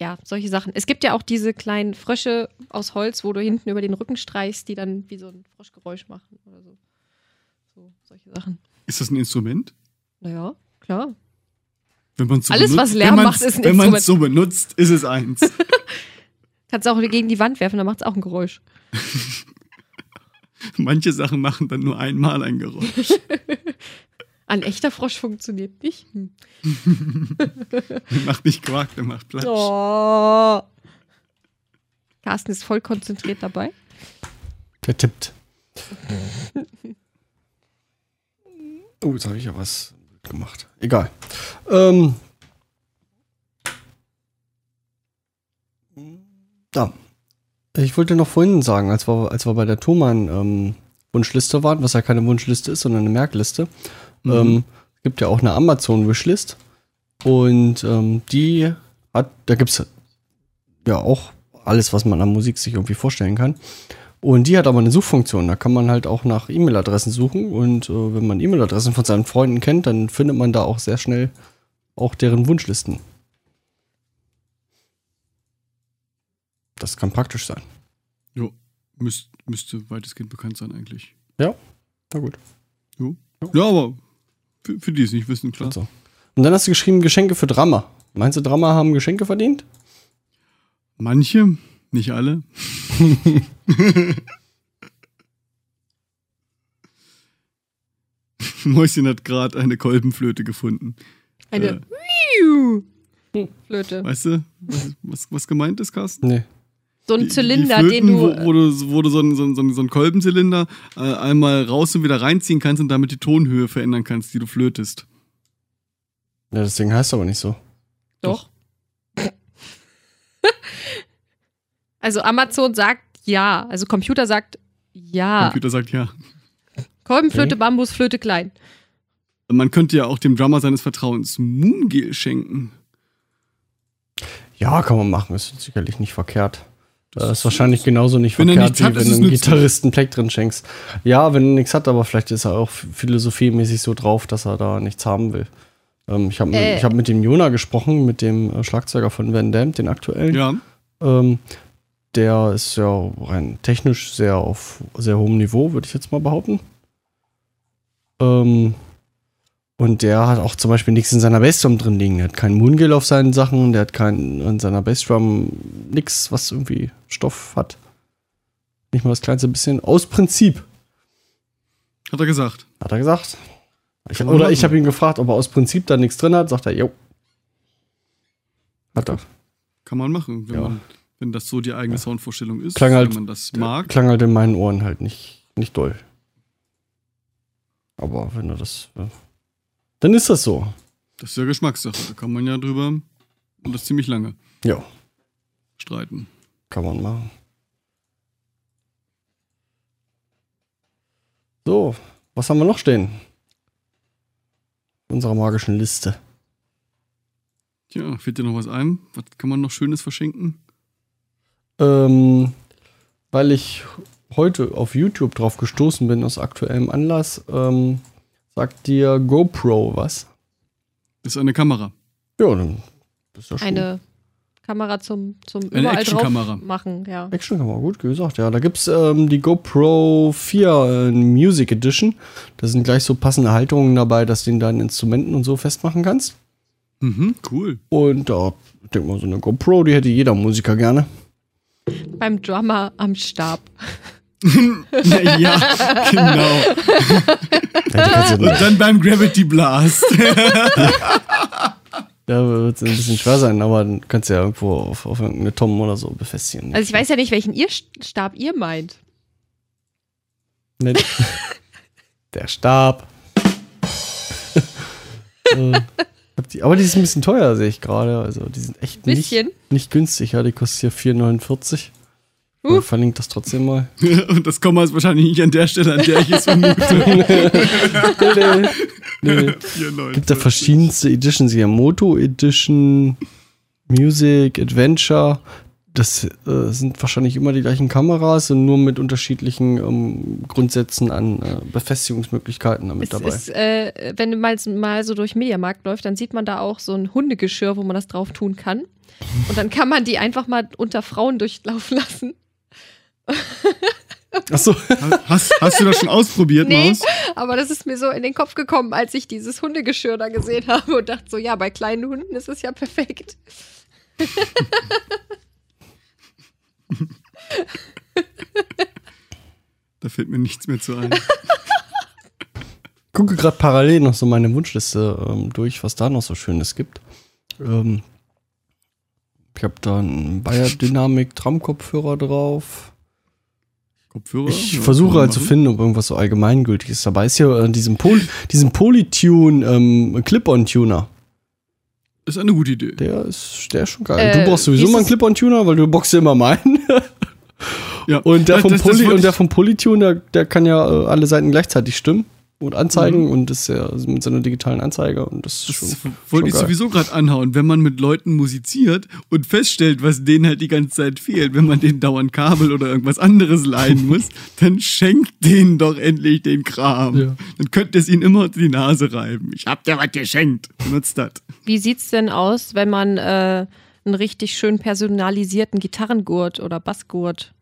C: ja, solche Sachen. Es gibt ja auch diese kleinen Frösche aus Holz, wo du hinten über den Rücken streichst, die dann wie so ein Froschgeräusch machen oder so. So, solche Sachen.
B: Ist das ein Instrument?
C: Naja, klar.
B: Wenn man's so
C: Alles,
B: benutzt,
C: was Lärm
B: wenn
C: macht, ist ein
B: Wenn man es
C: Instrument.
B: so benutzt, ist es eins.
C: Kannst auch gegen die Wand werfen, dann macht es auch ein Geräusch.
B: Manche Sachen machen dann nur einmal ein Geräusch.
C: Ein echter Frosch funktioniert nicht. Hm.
B: Der macht nicht Quark, der macht Platsch.
C: Oh. Carsten ist voll konzentriert dabei.
A: Der tippt. Oh, jetzt habe ich ja was gemacht. Egal. Ähm. Da. Ich wollte noch vorhin sagen, als wir, als wir bei der Thomann ähm, Wunschliste waren, was ja keine Wunschliste ist, sondern eine Merkliste,
B: Mhm.
A: ähm, gibt ja auch eine Amazon-Wishlist. Und ähm, die hat, da gibt es ja auch alles, was man an Musik sich irgendwie vorstellen kann. Und die hat aber eine Suchfunktion. Da kann man halt auch nach E-Mail-Adressen suchen. Und äh, wenn man E-Mail-Adressen von seinen Freunden kennt, dann findet man da auch sehr schnell auch deren Wunschlisten. Das kann praktisch sein.
B: Jo, müsst, müsste weitestgehend bekannt sein eigentlich.
A: Na gut.
B: Ja, aber für, für die es nicht wissen, klar.
A: Also. Und dann hast du geschrieben Geschenke für Drama. Meinst du, Drama haben Geschenke verdient?
B: Manche, nicht alle. Mäuschen hat gerade eine Kolbenflöte gefunden.
C: Eine.
B: Äh.
C: Flöte.
B: Weißt du, was, was, was gemeint ist, Carsten?
A: Nee.
C: So ein Zylinder,
B: die
C: den
B: Flöten,
C: du.
B: Wo, wo du, wo du so einen, so einen, so einen Kolbenzylinder äh, einmal raus und wieder reinziehen kannst und damit die Tonhöhe verändern kannst, die du flötest.
A: Ja, das Ding heißt aber nicht so.
C: Doch. also Amazon sagt ja. Also Computer sagt ja.
B: Computer sagt ja.
C: Kolbenflöte,
A: Okay.
C: Bambusflöte, klein.
B: Man könnte ja auch dem Drummer seines Vertrauens Moongel schenken.
A: Ja, kann man machen. Ist sicherlich nicht verkehrt. Das ist wahrscheinlich genauso nicht
B: Wenn er
A: verkehrt,
B: hat,
A: wie
B: ist
A: wenn du einem. Gitarristen Pleck drin schenkst. Ja, wenn er nichts hat, aber vielleicht ist er auch philosophiemäßig so drauf, dass er da nichts haben will. Ähm, ich habe
C: Äh.
A: ich hab mit dem Jona gesprochen, mit dem äh, Schlagzeuger von Van Damme, den aktuellen.
B: Ja.
A: Ähm, der ist ja rein technisch sehr auf sehr hohem Niveau, würde ich jetzt mal behaupten. Ähm, und der hat auch zum Beispiel nichts in seiner Bassdrum drin liegen. Der hat keinen Moongale auf seinen Sachen, der hat keinen in seiner Bassdrum nichts, was irgendwie Stoff hat. Nicht mal das kleinste bisschen. Aus Prinzip,
B: Hat er gesagt.
A: hat er gesagt. Ich, oder ich habe ihn gefragt, ob er aus Prinzip da nichts drin hat. Sagt er, jo. Hat er.
B: Kann man machen, wenn,
A: Ja.
B: man, wenn das so die eigene Soundvorstellung ist,
A: Klang halt-
B: wenn man das mag.
A: Klang halt in meinen Ohren halt nicht, nicht doll. Aber wenn du das. äh, Dann ist das so.
B: Das ist ja Geschmackssache. Da kann man ja drüber und das ziemlich lange
A: Ja,
B: streiten.
A: kann man machen. So, was haben wir noch stehen? In Unserer magischen Liste.
B: Tja, fällt dir noch was ein? Was kann man noch Schönes verschenken?
A: Ähm, weil ich heute auf YouTube drauf gestoßen bin, aus aktuellem Anlass, ähm, sagt dir GoPro was?
B: Das ist eine Kamera.
A: Ja, dann ist ja schon.
C: Eine Kamera zum, zum
B: Eine
C: überall drauf
B: Actionkamera.
C: machen, ja.
A: Actionkamera, gut gesagt. Ja, da gibt es ähm, die GoPro 4 äh, Music Edition. Da sind gleich so passende Halterungen dabei, dass du ihn deinen Instrumenten und so festmachen kannst.
B: Mhm, cool.
A: Und da, ich denke mal, so eine GoPro, die hätte jeder Musiker gerne.
C: Beim Drummer am Stab.
B: Ja, genau. Und dann beim Gravity Blast.
A: da wird es ein bisschen schwer sein, aber dann kannst du ja irgendwo auf, auf irgendeine Tom oder so befestigen.
C: Also ich weiß ja nicht, welchen ihr Stab ihr meint.
A: Nicht. Der Stab. Äh, die, aber die ist ein bisschen teuer, sehe ich gerade. Also die sind echt nicht, nicht günstig. Ja, die kostet hier 4,49.
C: Uh.
A: Ich verlinke das trotzdem mal.
B: Und das Komma ist wahrscheinlich nicht an der Stelle, an der ich es vermute.
A: nee, nee. nee.
B: 94.
A: Gibt da verschiedenste Editions hier. Moto Edition, Music, Adventure. Das äh, sind wahrscheinlich immer die gleichen Kameras und nur mit unterschiedlichen ähm, Grundsätzen an äh, Befestigungsmöglichkeiten damit
C: Es
A: dabei.
C: ist, äh, wenn du mal, mal so durch Mediamarkt läuft, dann sieht man da auch so ein Hundegeschirr, wo man das drauf tun kann. Und dann kann man die einfach mal unter Frauen durchlaufen lassen.
A: Achso,
B: Hast, hast du das schon ausprobiert,
C: Nee.
B: Maus?
C: Aber das ist mir so in den Kopf gekommen, als ich dieses Hundegeschirr da gesehen habe und dachte so, ja, bei kleinen Hunden ist es ja perfekt.
B: Da fällt mir nichts mehr zu ein.
A: gucke gerade parallel noch so meine Wunschliste ähm, durch, was da noch so Schönes gibt. Ähm, ich habe da einen Bayer Dynamic Tram-Kopfhörer drauf.
B: Kopfhörer?
A: Ich versuche halt zu finden, ob irgendwas so allgemeingültiges dabei ist. Hier äh, diesen, Pol diesen Polytune ähm, Clip-On-Tuner.
B: Ist eine gute Idee.
A: Der ist, der ist schon geil.
C: Äh,
A: du brauchst sowieso
C: wie
A: mal einen
C: ist
A: Clip-On-Tuner, weil du boxst ja immer meinen.
B: Ja.
A: Und der
B: Das-
A: vom,
B: das- das
A: Poly
B: wollte
A: und der vom Polytune, der, der kann ja äh, alle Seiten gleichzeitig stimmen und anzeigen
B: Mhm.
A: und ist ja mit seiner digitalen Anzeige und das ist
B: Das
A: schon,
B: wollte ich
A: schon geil.
B: sowieso gerade anhauen. Wenn man mit Leuten musiziert und feststellt, was denen halt die ganze Zeit fehlt, wenn man denen dauernd Kabel oder irgendwas anderes leihen muss, dann schenkt denen doch endlich den Kram.
A: Ja.
B: Dann könnt ihr es ihnen immer unter die Nase reiben. Ich hab dir was geschenkt. Benutzt das.
C: Wie sieht's denn aus, wenn man äh, einen richtig schön personalisierten Gitarrengurt oder Bassgurt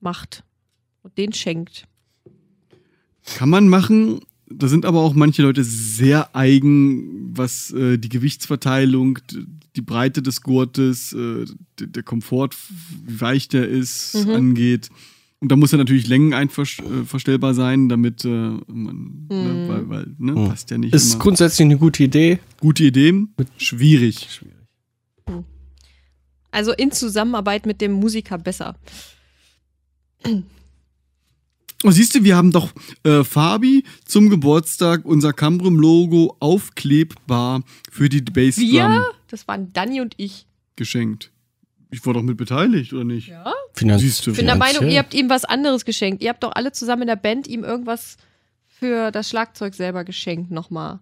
C: macht und den schenkt?
B: Kann man machen. Da sind aber auch manche Leute sehr eigen, was äh, die Gewichtsverteilung, die Breite des Gurtes, äh, der Komfort, wie weich der ist,
C: Mhm.
B: angeht. Und da muss er natürlich längeneinverstellbar sein, damit äh, man, ne,
C: Mhm.
B: weil, weil ne,
A: Mhm.
B: passt ja nicht
A: Ist
B: immer.
A: grundsätzlich eine gute Idee.
B: Gute Idee, schwierig.
C: Also in Zusammenarbeit mit dem Musiker besser.
B: Oh, siehst du, wir haben doch äh, Fabi zum Geburtstag unser Cambrum-Logo aufklebbar für die Bassdrum
C: Wir? Das waren Danny und ich.
B: geschenkt. Ich war doch mit beteiligt, oder nicht?
C: Ja?
A: Finanz
B: Siehst du.
C: Ich bin der Meinung, ihr habt ihm was anderes geschenkt. Ihr habt doch alle zusammen in der Band ihm irgendwas für das Schlagzeug selber geschenkt nochmal.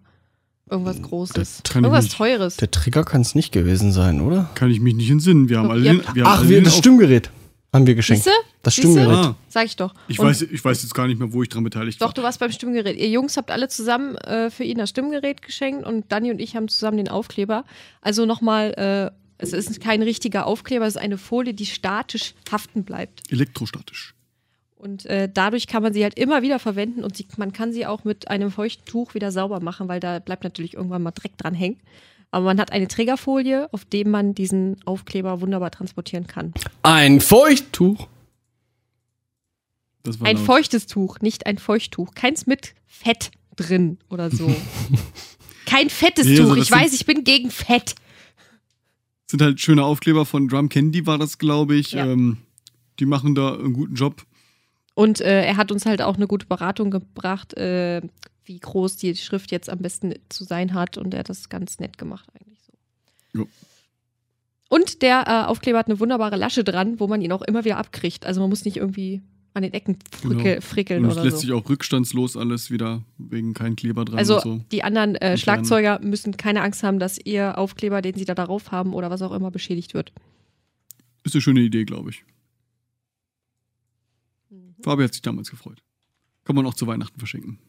C: Irgendwas Großes. Irgendwas
B: nicht.
C: Teures.
A: Der Trigger kann es nicht gewesen sein, oder?
B: Kann ich mich nicht entsinnen. Wir haben alle den, wir haben
A: Ach,
B: alle
A: wir,
B: den
A: das
B: auf-
A: Stimmgerät haben wir geschenkt.
C: Siehste?
A: Das? Stimmgerät.
B: Ah,
C: Sag ich doch.
B: ich,
C: Und
B: weiß, ich weiß jetzt gar nicht mehr, wo ich dran beteiligt
C: Doch,
B: war.
C: du warst beim Stimmgerät. Ihr Jungs habt alle zusammen äh, für ihn das Stimmgerät geschenkt und Danny und ich haben zusammen den Aufkleber. Also nochmal, äh, es ist kein richtiger Aufkleber, es ist eine Folie, die statisch haften bleibt.
B: Elektrostatisch.
C: Und äh, dadurch kann man sie halt immer wieder verwenden und sie, man kann sie auch mit einem feuchten Tuch wieder sauber machen, weil da bleibt natürlich irgendwann mal Dreck dran hängen. Aber man hat eine Trägerfolie, auf dem man diesen Aufkleber wunderbar transportieren kann.
A: Ein Feuchttuch.
C: Ein
B: laut.
C: feuchtes Tuch, nicht ein Feuchttuch. Keins mit Fett drin oder so. Kein fettes
B: Nee, also
C: Tuch. Ich weiß, ich bin gegen Fett.
B: sind halt schöne Aufkleber von Drum Candy, war das, glaube ich.
C: Ja.
B: Ähm, die machen da einen guten Job.
C: Und äh, er hat uns halt auch eine gute Beratung gebracht, äh, wie groß die Schrift jetzt am besten zu sein hat. Und er hat das ganz nett gemacht eigentlich so.
B: Jo.
C: Und der äh, Aufkleber hat eine wunderbare Lasche dran, wo man ihn auch immer wieder abkriegt. Also man muss nicht irgendwie an den Ecken frickel,
B: Genau.
C: frickeln
B: Und es
C: oder
B: lässt
C: so.
B: sich auch rückstandslos alles wieder wegen kein Kleber dran
C: Also
B: und so.
C: die anderen äh, Schlagzeuger müssen keine Angst haben, dass ihr Aufkleber, den sie da darauf haben oder was auch immer, beschädigt wird.
B: Ist eine schöne Idee, glaube ich. Fabi hat sich damals gefreut. Kann man auch zu Weihnachten verschenken.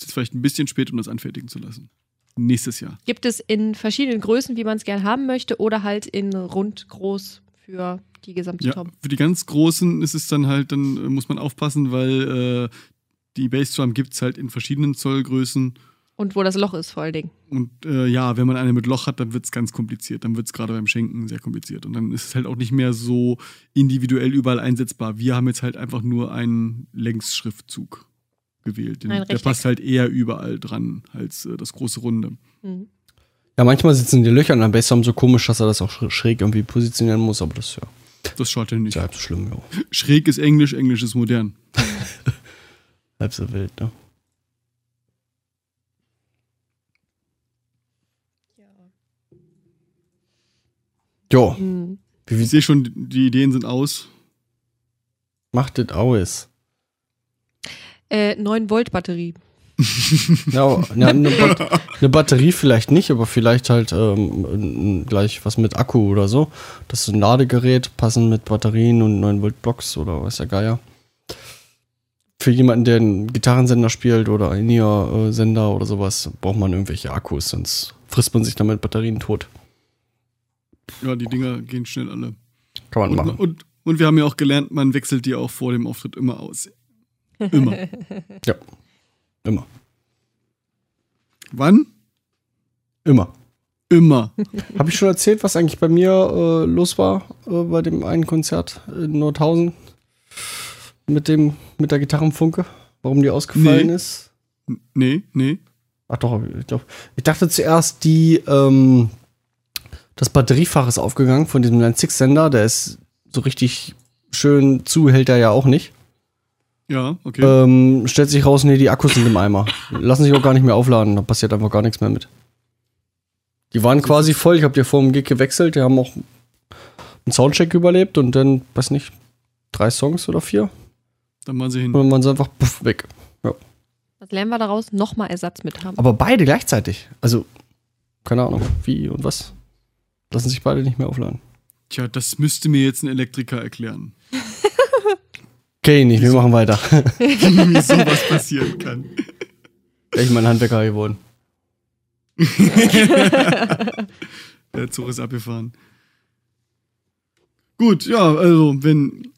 B: Ist jetzt vielleicht ein bisschen spät, um das anfertigen zu lassen. Nächstes Jahr.
C: Gibt es in verschiedenen Größen, wie man es gern haben möchte, oder halt in rund groß für die gesamte
B: Ja,
C: Tom.
B: für die ganz Großen ist es dann halt, dann äh, muss man aufpassen, weil äh, die Bassdrum gibt es halt in verschiedenen Zollgrößen.
C: Und wo das Loch ist, vor allen Dingen.
B: Und äh, ja, wenn man eine mit Loch hat, dann wird es ganz kompliziert. Dann wird es gerade beim Schenken sehr kompliziert. Und dann ist es halt auch nicht mehr so individuell überall einsetzbar. Wir haben jetzt halt einfach nur einen Längsschriftzug gewählt. Den, der passt halt eher überall dran als äh, das große Runde.
C: Mhm.
A: Ja, manchmal sitzen die Löcher an der Bassdrum so komisch, dass er das auch sch- schräg irgendwie positionieren muss, aber das ist ja,
B: Das schaut ja
A: ist
B: nicht.
A: ja halb so schlimm, ja.
B: Schräg ist Englisch, Englisch ist modern.
A: Halb so wild, ne? Jo,
C: Mhm.
A: wie, wie
B: Ich sehe schon, die Ideen sind aus.
A: macht das aus?
C: Äh, 9 Volt Batterie.
A: Ja, ja eine, Bat eine Batterie vielleicht nicht, aber vielleicht halt ähm, gleich was mit Akku oder so. Das ist ein Ladegerät, passend mit Batterien und 9 Volt Box oder weiß der Geier. Für jemanden, der einen Gitarrensender spielt oder einen INIA-Sender oder sowas, braucht man irgendwelche Akkus, sonst frisst man sich damit Batterien tot.
B: Ja, die Dinger gehen schnell alle.
A: Kann man
B: Und,
A: machen.
B: und, und wir haben ja auch gelernt, man wechselt die auch vor dem Auftritt immer aus. Immer.
A: Ja. Immer.
B: Wann?
A: Immer.
B: Immer.
A: Habe ich schon erzählt, was eigentlich bei mir äh, los war äh, bei dem einen Konzert in Nordhausen? Mit dem, mit der Gitarrenfunke? Warum die ausgefallen
B: Nee.
A: ist?
B: Nee, nee.
A: Ach doch, ich, doch. ich dachte zuerst, die, ähm, das Batteriefach ist aufgegangen von diesem Line 6 Sender, der ist so richtig schön zu, hält er ja auch nicht.
B: Ja, okay.
A: Ähm, stellt sich raus, nee, die Akkus sind im Eimer. Lassen sich auch gar nicht mehr aufladen, da passiert einfach gar nichts mehr mit. Die waren quasi voll, ich habe die vor dem Gig gewechselt, die haben auch einen Soundcheck überlebt und dann, weiß nicht, drei Songs oder vier.
B: Dann waren sie hin.
A: Und dann waren sie einfach puff, weg.
C: Was lernen wir daraus? Nochmal Ersatz mit haben.
A: Aber beide gleichzeitig. Also, keine Ahnung, wie und was. Lassen sich beide nicht mehr aufladen.
B: Tja, das müsste mir jetzt ein Elektriker erklären.
A: Okay, nicht, wir machen weiter.
B: Wie sowas passieren kann.
A: Wäre ich mein Handwerker geworden.
B: Der Zug ist abgefahren. Gut, ja, also, wenn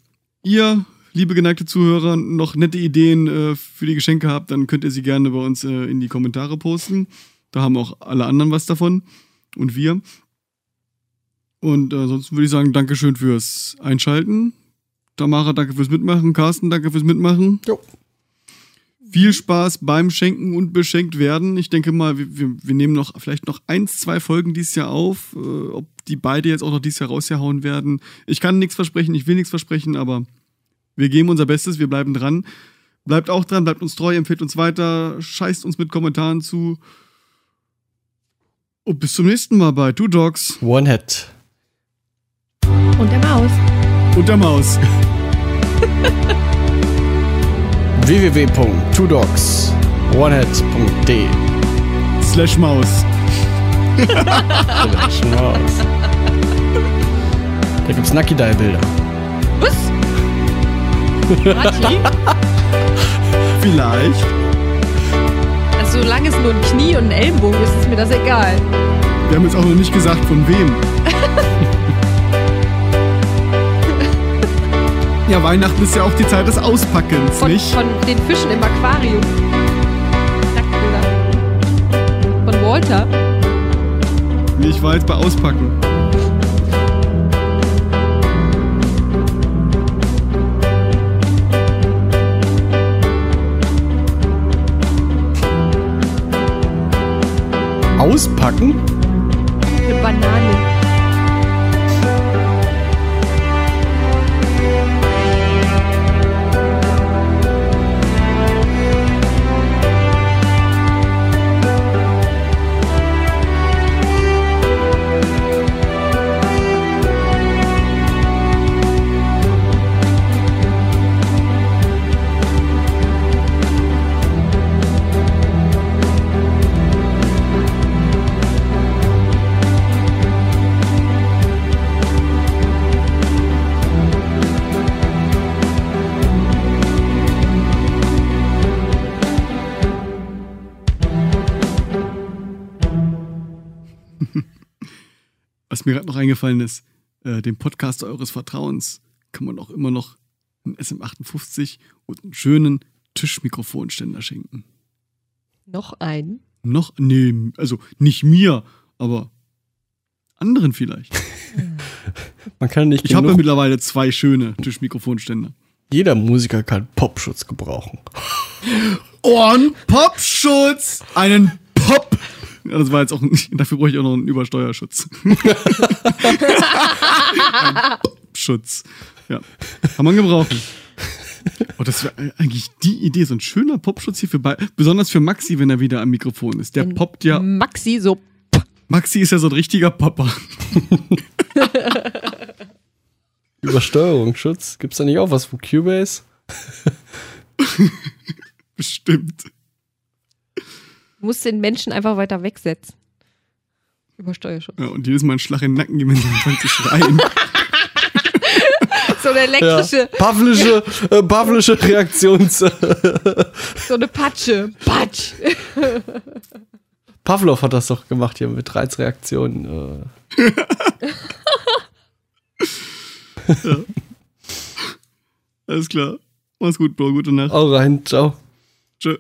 B: ihr, liebe geneigte Zuhörer, noch nette Ideen äh, für die Geschenke habt, dann könnt ihr sie gerne bei uns äh, in die Kommentare posten. Da haben auch alle anderen was davon. Und wir. Und äh, ansonsten würde ich sagen, Dankeschön fürs Einschalten. Tamara, danke fürs Mitmachen. Carsten, danke fürs Mitmachen.
A: Jo.
B: Viel Spaß beim Schenken und beschenkt werden. Ich denke mal, wir, wir, nehmen noch vielleicht noch eins, zwei Folgen dieses Jahr auf. Äh, ob die beide jetzt auch noch dieses Jahr rausgehauen werden. Ich kann nichts versprechen, ich will nichts versprechen, aber wir geben unser Bestes, wir bleiben dran. Bleibt auch dran, bleibt uns treu, empfiehlt uns weiter, scheißt uns mit Kommentaren zu. Und bis zum nächsten Mal bei Two Dogs
A: One Head.
C: Und der Maus.
B: Und der Maus.
A: www.twodogs.onehead.de
B: Slash Maus.
A: Slash Maus. Da gibt's Nucky Dial Bilder.
C: Was? Nati?
B: Vielleicht.
C: Also, solange es nur ein Knie und ein Ellenbogen ist, ist mir das egal.
B: Wir haben jetzt auch noch nicht gesagt, von wem. Ja, Weihnachten ist ja auch die Zeit des Auspackens,
C: Von,
B: nicht?
C: von den Fischen im Aquarium. Nacktbilder. Von Walter.
B: Nee, ich war jetzt bei Auspacken.
A: Auspacken?
C: Eine Banane.
B: Was mir gerade noch eingefallen ist, äh, dem Podcast eures Vertrauens kann man auch immer noch einen SM58 und einen schönen Tischmikrofonständer schenken.
C: Noch ein.
B: Noch, nee, also nicht mir, aber anderen vielleicht.
A: Man kann nicht
B: Ich habe ja mittlerweile zwei schöne Tischmikrofonständer.
A: Jeder Musiker kann Popschutz gebrauchen.
B: Ohren, Popschutz, einen Pop. Ja, das war jetzt auch, nicht, dafür brauche ich auch noch einen Übersteuerschutz. Ein Popschutz. Ja, kann man gebrauchen. Oh, das wäre eigentlich die Idee, so ein schöner Popschutz hier für bei, besonders für Maxi, wenn er wieder am Mikrofon ist. Der
C: Wenn
B: poppt ja.
C: Maxi so.
B: Maxi ist ja so ein richtiger Popper.
A: Übersteuerungsschutz? Gibt's da nicht auch was von Cubase?
B: Bestimmt.
C: Du musst den Menschen einfach weiter wegsetzen. Übersteuerschutz.
B: Ja, und jedes Mal einen Schlag in den Nacken geben, wenn sie anfangen zu schreien.
C: So eine elektrische,
A: Pavlische, äh, Pavlische Reaktions.
C: so eine Patsche. Patsch.
A: Pavlov hat das doch gemacht hier mit Reizreaktionen. Äh.
B: Alles klar. Mach's gut, Bro. Gute Nacht.
A: Auch rein, ciao.
B: Tschö.